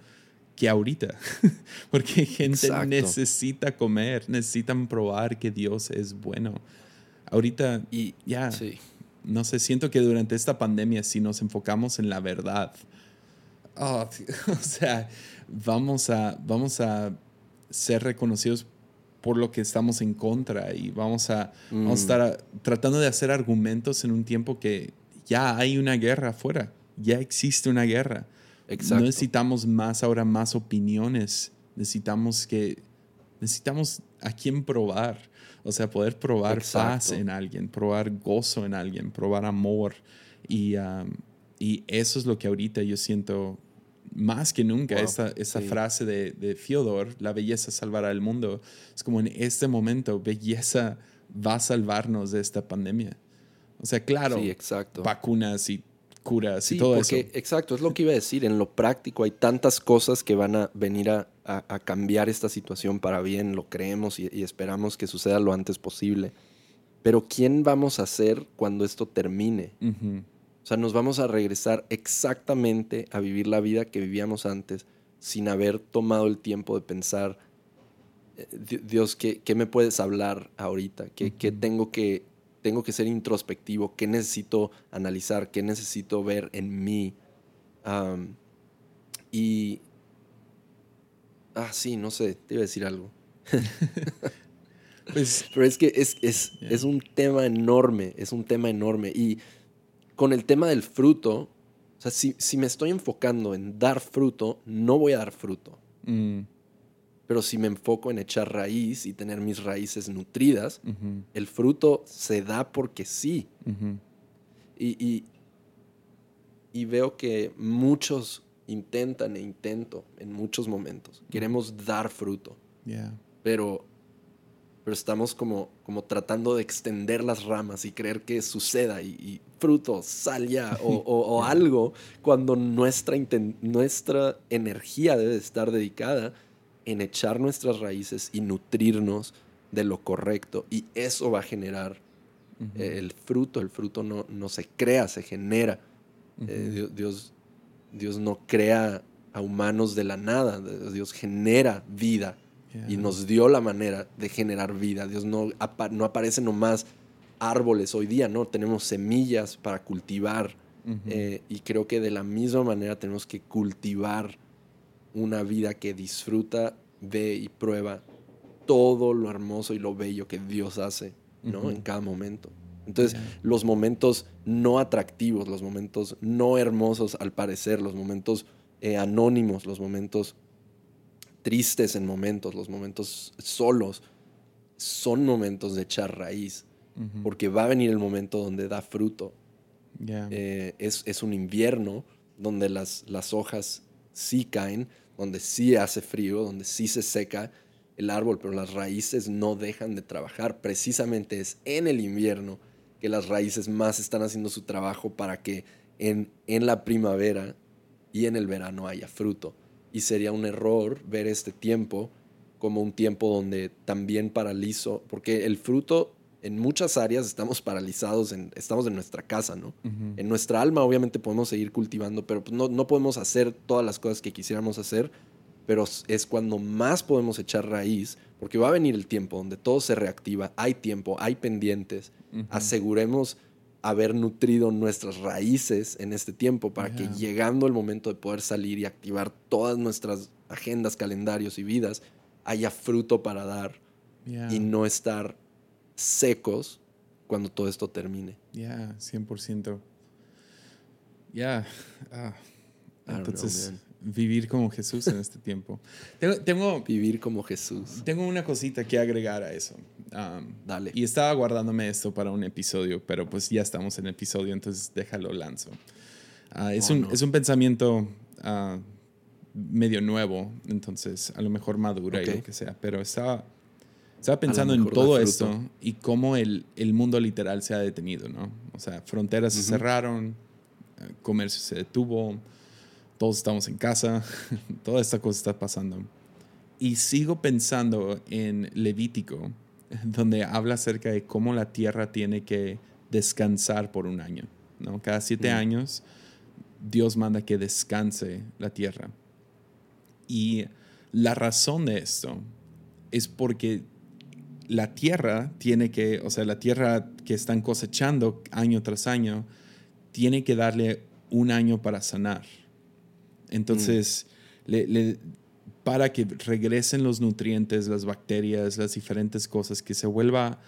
que ahorita, porque gente necesita comer, necesitan probar que Dios es bueno. Ahorita, y ya, no sé, siento que durante esta pandemia, si nos enfocamos en la verdad, oh, o sea, vamos a, vamos a ser reconocidos por lo que estamos en contra y vamos a, vamos a mm. estar tratando de hacer argumentos en un tiempo que ya hay una guerra afuera, ya existe una guerra. No necesitamos más ahora más opiniones. Necesitamos que necesitamos a quién probar. O sea, poder probar paz en alguien, probar gozo en alguien, probar amor. Y, um, y eso es lo que ahorita yo siento más que nunca. esa, esa frase de, de Fyodor, la belleza salvará el mundo. Es como en este momento, belleza va a salvarnos de esta pandemia. O sea, claro, vacunas y curas y todo porque, Exacto, es lo que iba a decir. En lo práctico hay tantas cosas que van a venir a, cambiar esta situación para bien, lo creemos y, esperamos que suceda lo antes posible. Pero ¿quién vamos a ser cuando esto termine? O sea, nos vamos a regresar exactamente a vivir la vida que vivíamos antes sin haber tomado el tiempo de pensar, eh, Dios, ¿qué, me puedes hablar ahorita? ¿Qué, ¿Qué, tengo que tengo que ser introspectivo, qué necesito analizar, qué necesito ver en mí. y... Ah, sí, no sé, te iba a decir algo. pues, Pero es que es, es, un tema enorme, es un tema enorme. Y con el tema del fruto, o sea, si, si me estoy enfocando en dar fruto, no voy a dar fruto. Mm. Pero si me enfoco en echar raíz y tener mis raíces nutridas, el fruto se da porque sí. y, y, veo que muchos intentan e intento en muchos momentos. Queremos dar fruto. Pero, pero estamos como, como tratando de extender las ramas y creer que suceda y, fruto, sal ya o, algo cuando nuestra, nuestra energía debe estar dedicada en echar nuestras raíces y nutrirnos de lo correcto. Y eso va a generar eh, el fruto. El fruto no, no, se crea, se genera. Eh, Dios, Dios, no crea a humanos de la nada. Dios genera vida y nos dio la manera de generar vida. Dios no, no aparece nomás árboles hoy día, ¿no? Tenemos semillas para cultivar. Eh, y creo que de la misma manera tenemos que cultivar una vida que disfruta, ve y prueba todo lo hermoso y lo bello que Dios hace, ¿no? En cada momento. Entonces, los momentos no atractivos, los momentos no hermosos al parecer, los momentos eh, anónimos, los momentos tristes en momentos, los momentos solos, son momentos de echar raíz, porque va a venir el momento donde da fruto. Eh, es, es, un invierno donde las, las hojas sí caen, donde sí hace frío, donde sí se seca el árbol, pero las raíces no dejan de trabajar. Precisamente es en el invierno que las raíces más están haciendo su trabajo para que en, en la primavera y en el verano haya fruto. Y sería un error ver este tiempo como un tiempo donde también paralizo, porque el fruto en muchas áreas estamos paralizados, en, estamos en nuestra casa, ¿no? En nuestra alma obviamente podemos seguir cultivando, pero pues no, no podemos hacer todas las cosas que quisiéramos hacer, pero es cuando más podemos echar raíz, porque va a venir el tiempo donde todo se reactiva, hay tiempo, hay pendientes, aseguremos haber nutrido nuestras raíces en este tiempo para que llegando el momento de poder salir y activar todas nuestras agendas, calendarios y vidas, haya fruto para dar y no estar secos cuando todo esto termine. Ya, 100%. Ya. Ah. Entonces, vivir como Jesús en este tiempo. Tengo, vivir como Jesús. Tengo una cosita que agregar a eso. Dale. Y estaba guardándome esto para un episodio, pero pues ya estamos en episodio, entonces déjalo lanzo. Ah, es, oh, un, es un pensamiento ah, medio nuevo, entonces a lo mejor madura y lo que sea, pero estaba, estaba pensando en todo esto y cómo el, el, mundo literal se ha detenido, ¿no? O sea, fronteras se cerraron, eh, comercio se detuvo, todos estamos en casa, toda esta cosa está pasando. Y sigo pensando en Levítico, donde habla acerca de cómo la tierra tiene que descansar por un año. ¿no? Cada siete mm. años Dios manda que descanse la tierra. Y la razón de esto es porque la tierra tiene que, o sea, la tierra que están cosechando año tras año, tiene que darle un año para sanar. Entonces, le, para que regresen los nutrientes, las bacterias, las diferentes cosas, que se vuelva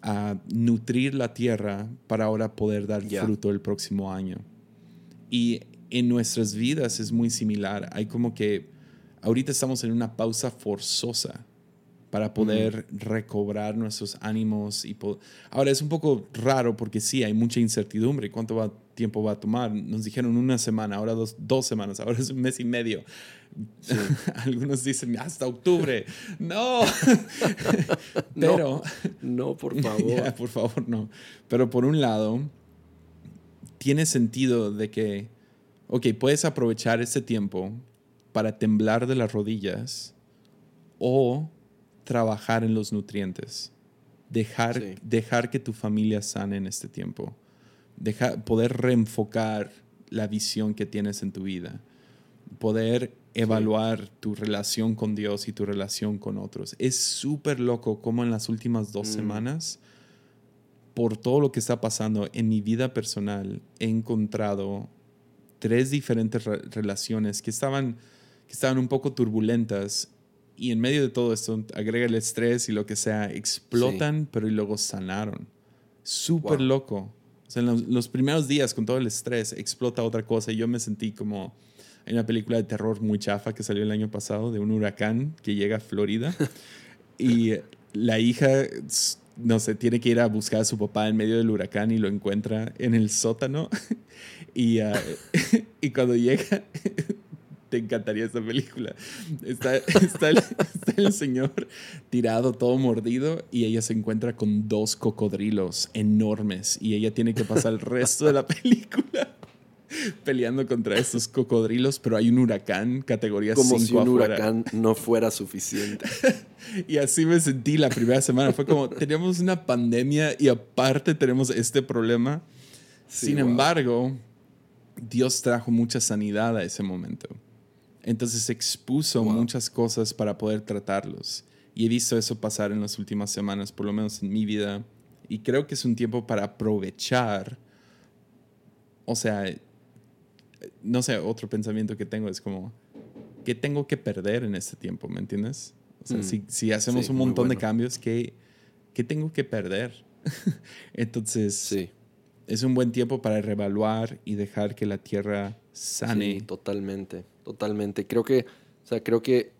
a nutrir la tierra para ahora poder dar fruto el próximo año. Y en nuestras vidas es muy similar. Hay como que ahorita estamos en una pausa forzosa para poder recobrar nuestros ánimos. Y Ahora es un poco raro porque sí, hay mucha incertidumbre. ¿Cuánto va, tiempo va a tomar? Nos dijeron una semana, ahora dos, dos semanas, ahora es un mes y medio. Algunos dicen hasta octubre. no. Pero... No, por favor. por favor, no. Pero por un lado, tiene sentido de que, ok, puedes aprovechar este tiempo para temblar de las rodillas o trabajar en los nutrientes, dejar, dejar que tu familia sane en este tiempo, dejar, poder reenfocar la visión que tienes en tu vida, poder evaluar tu relación con Dios y tu relación con otros. Es súper loco como en las últimas dos mm. semanas, por todo lo que está pasando en mi vida personal, he encontrado tres diferentes relaciones que estaban, que estaban un poco turbulentas y en medio de todo esto, agrega el estrés y lo que sea, explotan, pero y luego sanaron. Súper loco. O sea, en los, primeros días, con todo el estrés, explota otra cosa. Y yo me sentí como. Hay una película de terror muy chafa que salió el año pasado de un huracán que llega a Florida. y la hija, no sé, tiene que ir a buscar a su papá en medio del huracán y lo encuentra en el sótano. y, ah, y cuando llega, te encantaría esta película. Está, está, el, señor tirado, todo mordido, y ella se encuentra con dos cocodrilos enormes y ella tiene que pasar el resto de la película peleando contra estos cocodrilos, pero hay un huracán categoría 5 Como si un huracán no fuera suficiente. y así me sentí la primera semana. Fue como, teníamos una pandemia y aparte tenemos este problema. Sin embargo, Dios trajo mucha sanidad a ese momento. Entonces expuso muchas cosas para poder tratarlos. Y he visto eso pasar en las últimas semanas, por lo menos en mi vida. Y creo que es un tiempo para aprovechar. O sea, no sé, otro pensamiento que tengo es como, ¿qué tengo que perder en este tiempo? ¿Me entiendes? O sea, mm. si, hacemos un montón de cambios, ¿qué, ¿qué, tengo que perder? Entonces, sí. es un buen tiempo para reevaluar y dejar que la tierra sane. totalmente. Totalmente. Creo que, o sea, creo que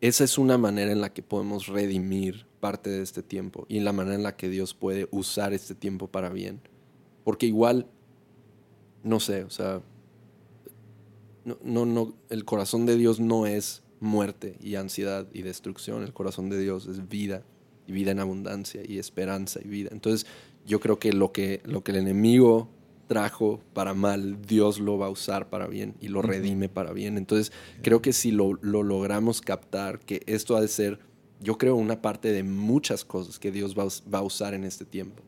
esa es una manera en la que podemos redimir parte de este tiempo y la manera en la que Dios puede usar este tiempo para bien. Porque igual, no sé, o sea, no, no, no, el corazón de Dios no es muerte y ansiedad y destrucción. El corazón de Dios es vida y vida en abundancia y esperanza y vida. Entonces, yo creo que lo que, lo que el enemigo trajo para mal, Dios lo va a usar para bien y lo redime para bien. Entonces, creo que si lo, logramos captar, que esto ha de ser yo creo, una parte de muchas cosas que Dios va, a usar en este tiempo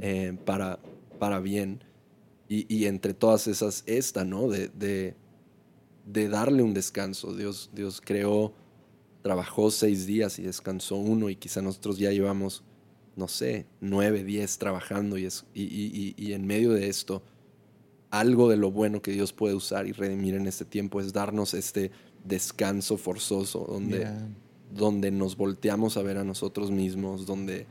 eh, para, para bien. Y, entre todas esas, esta, ¿no? De, de, darle un descanso. Dios, Dios creó, trabajó seis días y descansó uno y quizá nosotros ya llevamos, no sé, nueve, diez trabajando y, es, y, y en medio de esto, algo de lo bueno que Dios puede usar y redimir en este tiempo es darnos este descanso forzoso donde, donde nos volteamos a ver a nosotros mismos, donde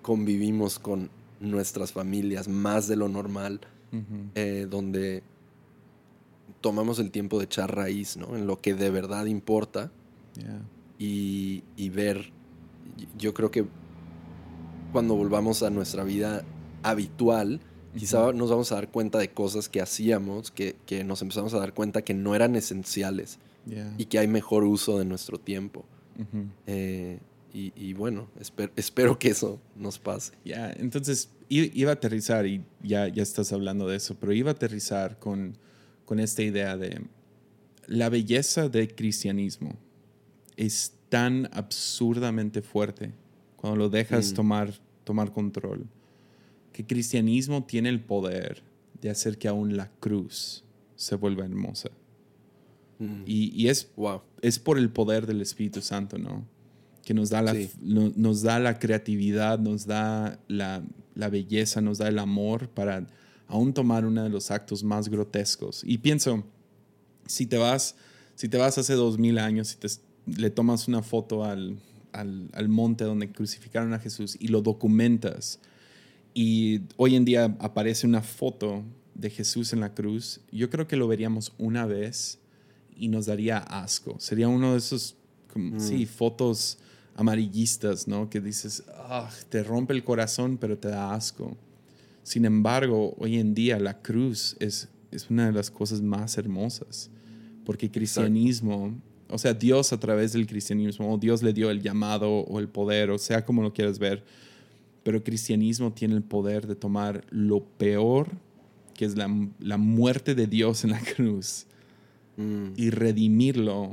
convivimos con nuestras familias más de lo normal, eh, donde tomamos el tiempo de echar raíz ¿no? en lo que de verdad importa y, y, ver, yo creo que cuando volvamos a nuestra vida habitual, quizá nos vamos a dar cuenta de cosas que hacíamos, que, que, nos empezamos a dar cuenta que no eran esenciales y que hay mejor uso de nuestro tiempo. Eh, y, bueno, espero que eso nos pase. Ya, entonces iba a aterrizar, y ya, ya estás hablando de eso, pero iba a aterrizar con, con esta idea de la belleza del cristianismo es tan absurdamente fuerte cuando lo dejas mm. tomar, tomar control, que cristianismo tiene el poder de hacer que aún la cruz se vuelva hermosa. Mm. Y, es, es por el poder del Espíritu Santo, ¿no? Que nos da la, nos da la creatividad, nos da la, belleza, nos da el amor para aún tomar uno de los actos más grotescos. Y pienso, si te vas, si te vas hace dos mil años y te, le tomas una foto al, al, monte donde crucificaron a Jesús y lo documentas, y hoy en día aparece una foto de Jesús en la cruz, yo creo que lo veríamos una vez y nos daría asco. Sería uno de esos, mm. sí, fotos amarillistas, ¿no? Que dices, ah, te rompe el corazón, pero te da asco. Sin embargo, hoy en día la cruz es, es una de las cosas más hermosas, porque cristianismo, o sea, Dios a través del cristianismo, Dios le dio el llamado o el poder, o sea, como lo quieras ver, pero el cristianismo tiene el poder de tomar lo peor, que es la, la muerte de Dios en la cruz, Mm. y redimirlo,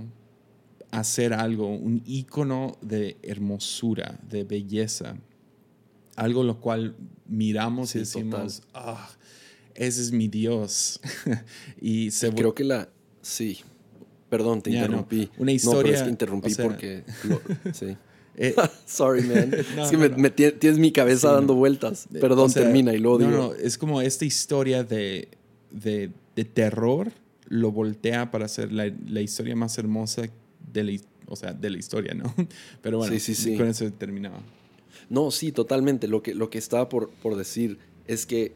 hacer algo, un icono de hermosura, de belleza, algo lo cual miramos y decimos, ah, ese es mi Dios. y se creo que la, sí, perdón, te interrumpí. Una historia. No, interrumpí porque, sí. Eh, Sorry, man. es que me, tienes mi cabeza dando vueltas. Perdón, termina y luego digo. No, es como esta historia de, de, de terror lo voltea para hacer la, historia más hermosa de la, o sea, de la historia, ¿no? Pero bueno, con eso terminaba. No, sí, totalmente. Lo que, lo que estaba por, por decir es que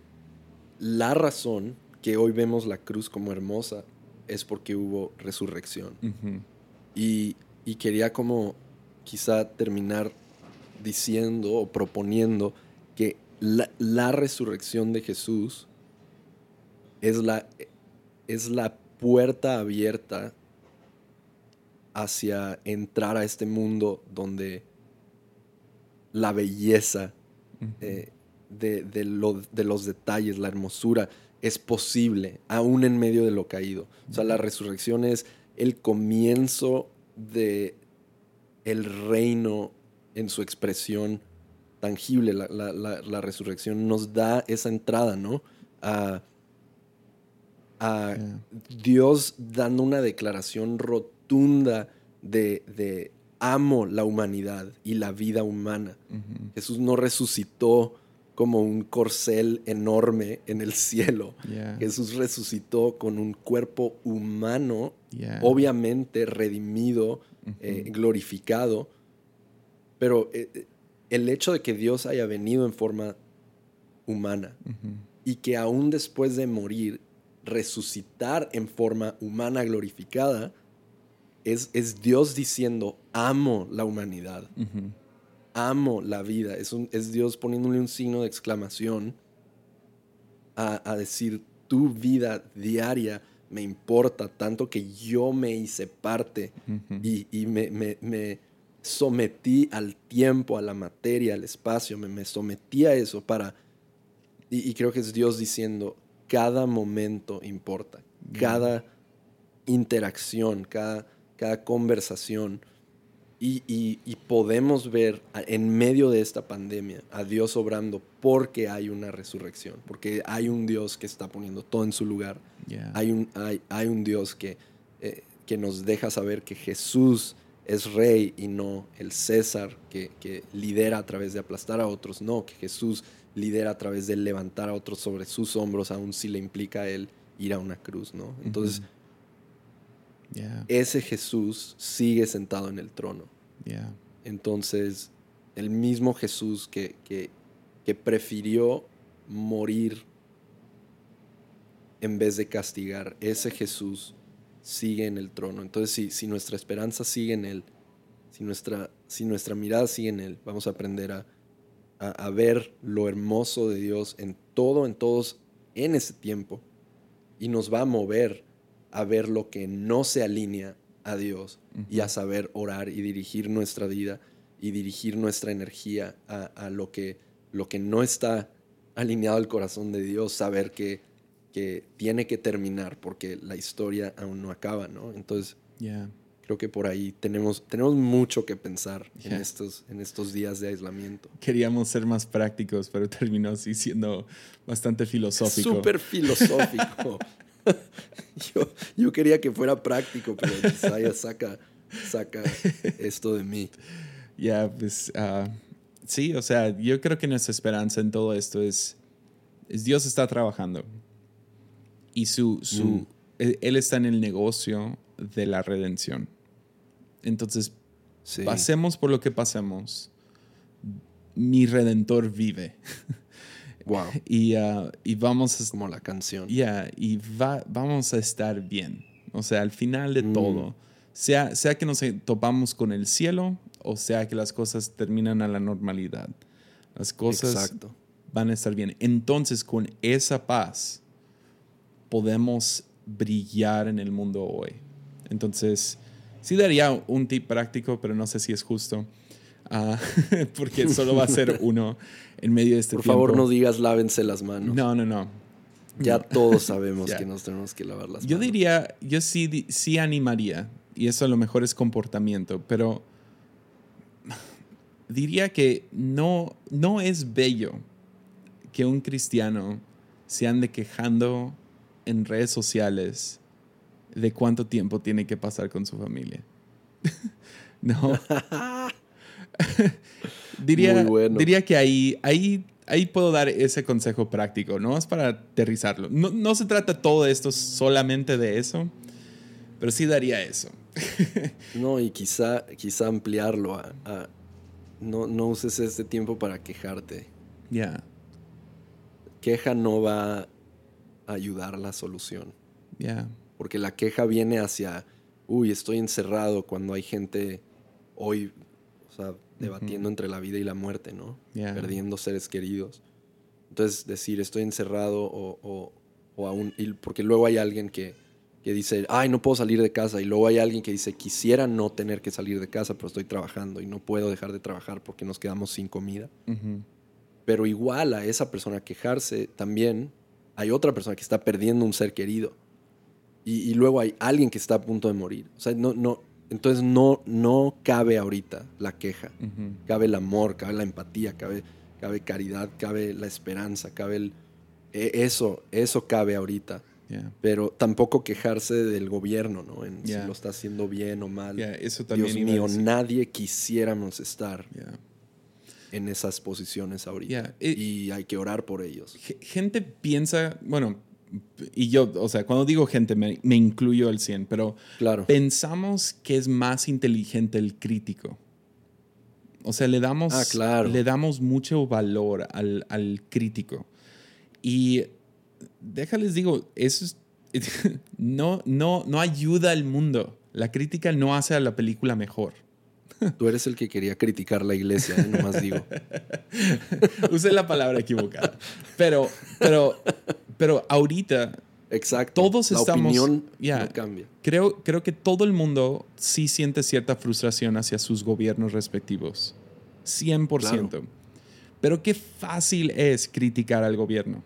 la razón que hoy vemos la cruz como hermosa es porque hubo resurrección. y, y, quería como quizá terminar diciendo o proponiendo que la, la resurrección de Jesús es la, es la puerta abierta hacia entrar a este mundo donde la belleza eh, de, los detalles, la hermosura, es posible, aún en medio de lo caído. O sea, la resurrección es el comienzo de el reino en su expresión tangible. La, resurrección nos da esa entrada, ¿no? A, a Dios dando una declaración rotunda de, amo la humanidad y la vida humana. Jesús no resucitó como un corcel enorme en el cielo. Jesús resucitó con un cuerpo humano, obviamente redimido, eh, glorificado, pero eh, eh, el hecho de que Dios haya venido en forma humana y que aún después de morir resucitar en forma humana glorificada, es, es Dios diciendo, amo la humanidad, amo la vida. Es, un, es Dios poniéndole un signo de exclamación a, decir, tu vida diaria me importa tanto que yo me hice parte y, me, sometí al tiempo, a la materia, al espacio, me, me sometí a eso para... y creo que es Dios diciendo, cada momento importa, cada interacción, cada, cada conversación. Y, podemos ver en medio de esta pandemia a Dios obrando porque hay una resurrección, porque hay un Dios que está poniendo todo en su lugar. Hay, un, hay, hay, un Dios que, eh, que nos deja saber que Jesús es rey y no el César que, que, lidera a través de aplastar a otros. No, que Jesús lidera a través de levantar a otros sobre sus hombros, aun si le implica a él ir a una cruz, ¿no? Entonces, ese Jesús sigue sentado en el trono. Entonces, el mismo Jesús que, que, prefirió morir en vez de castigar, ese Jesús sigue en el trono. Entonces, si, si nuestra esperanza sigue en Él, si nuestra, si nuestra mirada sigue en Él, vamos a aprender a, a, ver lo hermoso de Dios en todo, en todos, en ese tiempo. Y nos va a mover a ver lo que no se alinea a Dios y a saber orar y dirigir nuestra vida y dirigir nuestra energía a, lo, que, lo que no está alineado al corazón de Dios, saber que, que tiene que terminar porque la historia aún no acaba, ¿no? Entonces, creo que por ahí tenemos, tenemos mucho que pensar en, estos, en estos días de aislamiento. Queríamos ser más prácticos, pero terminó así siendo bastante filosófico. Súper filosófico. yo, yo, quería que fuera práctico, pero Isaiah saca, saca esto de mí. Ya, pues ah, sí, o sea, yo creo que nuestra esperanza en todo esto es, es Dios está trabajando y su, su, mm. él, está en el negocio de la redención. Entonces, pasemos por lo que pasemos, mi redentor vive. Wow. y, uh, y vamos a... Como la canción. Ya, y va, vamos a estar bien. O sea, al final de mm. todo, sea, sea que nos topamos con el cielo o sea que las cosas terminan a la normalidad. Las cosas van a estar bien. Entonces, con esa paz, podemos brillar en el mundo hoy. Entonces, sí daría un tip práctico, pero no sé si es justo. Ah, porque solo va a ser uno en medio de este Por favor, no digas lávense las manos. No, no, no. Ya todos sabemos que nos tenemos que lavar las manos. Yo diría, yo sí, sí animaría, y eso a lo mejor es comportamiento, pero diría que no, no es bello que un cristiano se ande quejando en redes sociales de cuánto tiempo tiene que pasar con su familia. no. diría, diría que ahí, ahí, ahí puedo dar ese consejo práctico, ¿no? Es para aterrizarlo. No, no se trata todo esto solamente de eso, pero sí daría eso. no, y quizá, quizá ampliarlo a, no, no, uses este tiempo para quejarte. Ya. Queja no va a ayudar a la solución. Ya. Porque la queja viene hacia, uy, estoy encerrado cuando hay gente hoy, o sea, debatiendo entre la vida y la muerte, ¿no? Perdiendo seres queridos. Entonces, decir, estoy encerrado o, o, aún, porque luego hay alguien que, que dice, ay, no puedo salir de casa. Y luego hay alguien que dice, quisiera no tener que salir de casa, pero estoy trabajando y no puedo dejar de trabajar porque nos quedamos sin comida. Pero igual a esa persona quejarse, también hay otra persona que está perdiendo un ser querido. Y, luego hay alguien que está a punto de morir. O sea, no, no, entonces no, no cabe ahorita la queja. Cabe el amor, cabe la empatía, cabe, cabe caridad, cabe la esperanza, cabe el... E, eso, eso cabe ahorita. Pero tampoco quejarse del gobierno, ¿no? En si lo está haciendo bien o mal. Eso también Dios mío, nadie quisiéramos estar en esas posiciones ahorita. y hay que orar por ellos. Gente piensa, bueno, y yo, o sea, cuando digo gente, me, incluyo al 100, pero claro. pensamos que es más inteligente el crítico. O sea, le damos, ah, le damos mucho valor al, al crítico. Y déjales digo, eso es, no, no, no ayuda al mundo. La crítica no hace a la película mejor. Tú eres el que quería criticar la iglesia, ¿eh? nomás digo. Usé la palabra equivocada. Pero, pero, pero ahorita. Exacto. Todos la estamos. Opinión no cambia. Creo, creo que todo el mundo sí siente cierta frustración hacia sus gobiernos respectivos. 100%. Pero qué fácil es criticar al gobierno.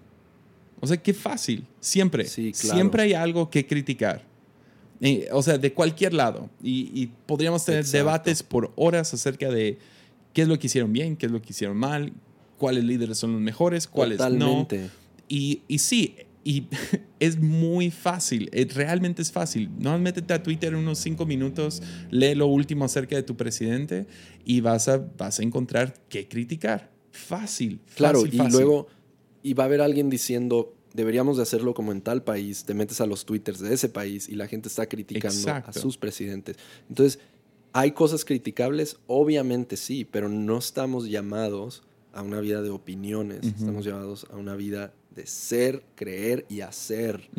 O sea, qué fácil. Siempre. Siempre hay algo que criticar. O sea, de cualquier lado. Y, podríamos tener debates por horas acerca de qué es lo que hicieron bien, qué es lo que hicieron mal, cuáles líderes son los mejores, cuáles no. Y, y sí, y es muy fácil, eh, realmente es fácil. No métete a Twitter unos cinco minutos, lee lo último acerca de tu presidente y vas a, vas a encontrar qué criticar. Fácil. Claro, y luego, y va a haber alguien diciendo, deberíamos de hacerlo como en tal país, te metes a los twitters de ese país y la gente está criticando a sus presidentes. Entonces, ¿hay cosas criticables? Obviamente sí, pero no estamos llamados a una vida de opiniones, estamos llamados a una vida de ser, creer y hacer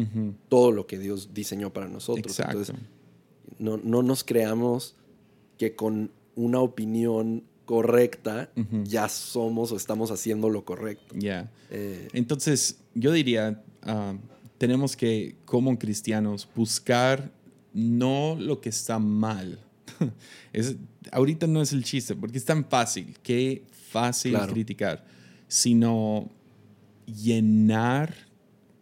todo lo que Dios diseñó para nosotros. Entonces, no, no nos creamos que con una opinión correcta, ya somos o estamos haciendo lo correcto. Ya. Eh, Entonces, yo diría, ah, tenemos que, como cristianos, buscar no lo que está mal. es, ahorita no es el chiste, porque es tan fácil, qué fácil criticar, sino llenar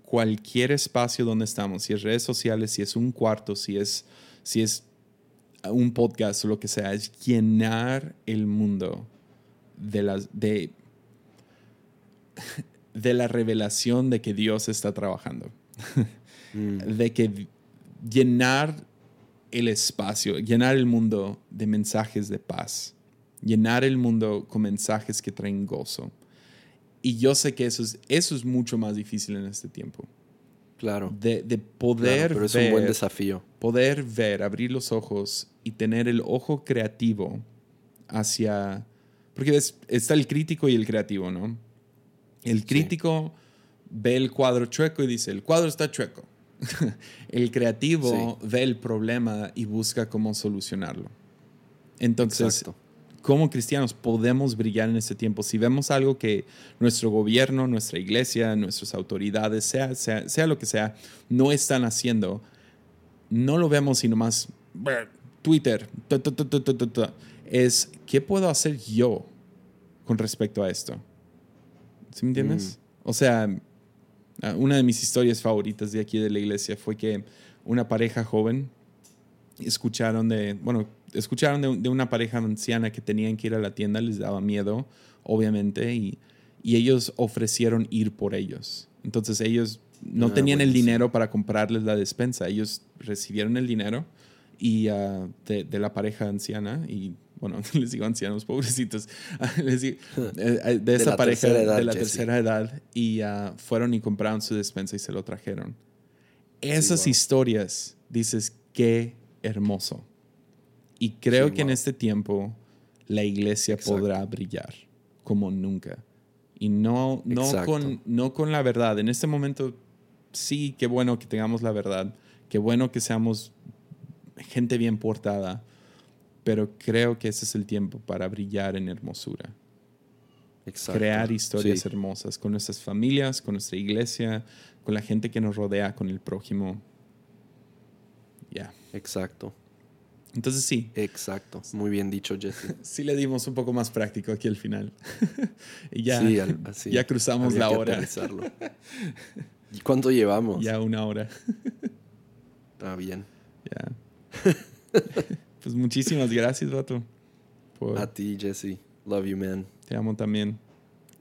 cualquier espacio donde estamos, si es redes sociales, si es un cuarto, si es, si es un podcast o lo que sea, es llenar el mundo de, las, de, de la revelación de que Dios está trabajando. Mm. De que llenar el espacio, llenar el mundo de mensajes de paz, llenar el mundo con mensajes que traen gozo. Y yo sé que eso es, eso es mucho más difícil en este tiempo. Claro. De, poder pero es un buen desafío. Poder ver, abrir los ojos y tener el ojo creativo hacia... Porque está el crítico y el creativo, ¿no? El crítico ve el cuadro chueco y dice, el cuadro está chueco. el creativo ve el problema y busca cómo solucionarlo. Entonces, como cristianos podemos brillar en este tiempo. Si vemos algo que nuestro gobierno, nuestra iglesia, nuestras autoridades, sea, sea, lo que sea, no están haciendo, no lo vemos sino más Twitter. es, ¿qué puedo hacer yo con respecto a esto? ¿Sí me entiendes? Mm. O sea, ah, una de mis historias favoritas de aquí de la iglesia fue que una pareja joven escucharon de, bueno, escucharon de, una pareja anciana que tenían que ir a la tienda, les daba miedo, obviamente, y, ellos ofrecieron ir por ellos. Entonces ellos no ah, tenían el dinero para comprarles la despensa, ellos recibieron el dinero y uh, de, la pareja anciana y bueno, les digo ancianos, pobrecitos, les digo, eh, eh, de, esa pareja de la tercera edad y uh, fueron y compraron su despensa y se lo trajeron. Esas historias, dices, qué hermoso. Y creo que en este tiempo la iglesia podrá brillar como nunca. Y no, no, con, no con la verdad. En este momento, sí, qué bueno que tengamos la verdad. Qué bueno que seamos gente bien portada. Pero creo que ese es el tiempo para brillar en hermosura. Crear historias hermosas con nuestras familias, con nuestra iglesia, con la gente que nos rodea, con el prójimo. Ya. Exacto. Entonces sí. Exacto, muy bien dicho, Jesse. sí le dimos un poco más práctico aquí al final. y ya, ya cruzamos la hora. ¿Y cuánto llevamos? Ya una hora. Está ah, bien. Ya. pues muchísimas gracias, Vato. A ti, Jesse. Love you, man. Te amo también.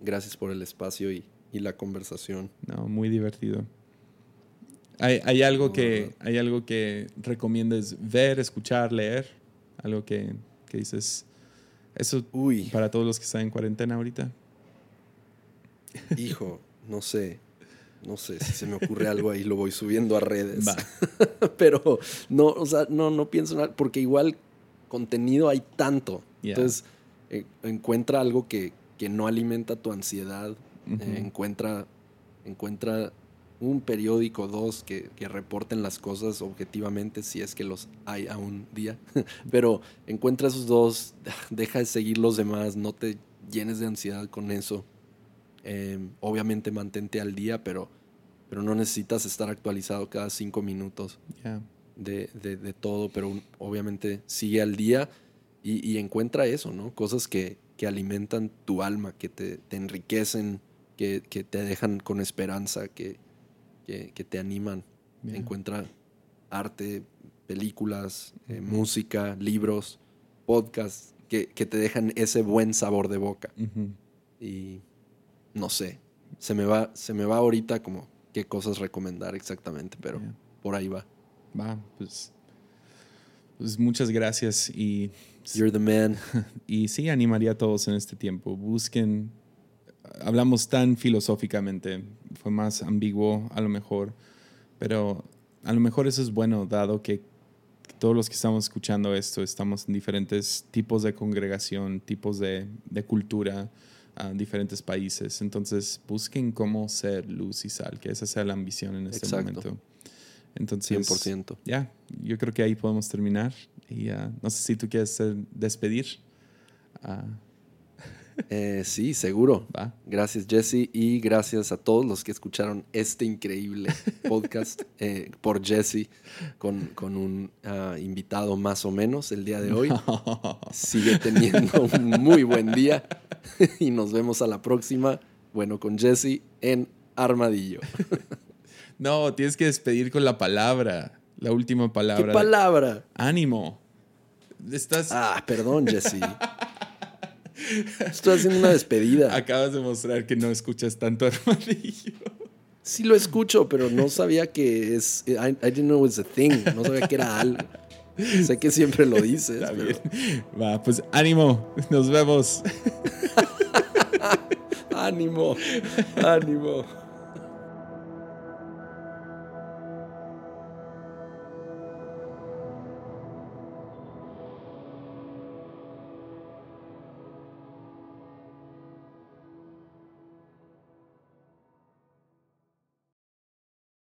Gracias por el espacio y, y la conversación. No, muy divertido. ¿Hay, algo, que, ¿Hay algo que recomiendes ver, escuchar, leer? Algo que, dices, eso Uy. para todos los que están en cuarentena ahorita. Hijo, no sé. No sé, si se me ocurre algo ahí lo voy subiendo a redes. Pero no, o sea, no, no pienso nada, porque igual contenido hay tanto. Entonces, eh, encuentra algo que, no alimenta tu ansiedad. Eh, encuentra, encuentra un periódico, dos, que, reporten las cosas objetivamente, si es que los hay a un día. Pero encuentra esos dos, deja de seguir los demás, no te llenes de ansiedad con eso. Em, obviamente mantente al día, pero, pero no necesitas estar actualizado cada cinco minutos de, de, todo, pero obviamente sigue al día y, encuentra eso, ¿no? Cosas que, que alimentan tu alma, que te, te enriquecen, que, que, te dejan con esperanza, que, que, te animan. Encuentra arte, películas, eh, música, libros, podcasts que, te dejan ese buen sabor de boca. Y no sé, se me va, se me va ahorita como qué cosas recomendar exactamente, pero por ahí va. Va, pues, pues muchas gracias y... You're the man. Y sí, animaría a todos en este tiempo. Busquen, hablamos tan filosóficamente, fue más ambiguo a lo mejor, pero a lo mejor eso es bueno, dado que todos los que estamos escuchando esto estamos en diferentes tipos de congregación, tipos de, de cultura, diferentes países. Entonces, busquen cómo ser luz y sal, que esa sea la ambición en este momento. Entonces, 100%. Ya, yo creo que ahí podemos terminar. Y no sé si tú quieres despedir. Uh, eh, sí, seguro. Gracias, Jesse, y gracias a todos los que escucharon este increíble podcast eh, por Jesse con, con un ah, invitado más o menos el día de hoy. Sigue teniendo un muy buen día y nos vemos a la próxima. Bueno, con Jesse en Armadillo. no, tienes que despedir con la palabra, la última palabra. ¿Qué palabra? Ánimo. Estás... Ah, perdón, Jesse. Estoy haciendo una despedida. Acabas de mostrar que no escuchas tanto Armadillo. Sí lo escucho, pero no sabía que es... I, didn't know it was a thing. No sabía que era algo. Sé que siempre lo dices. Está bien. Va, pues ánimo. Nos vemos. ánimo. Ánimo.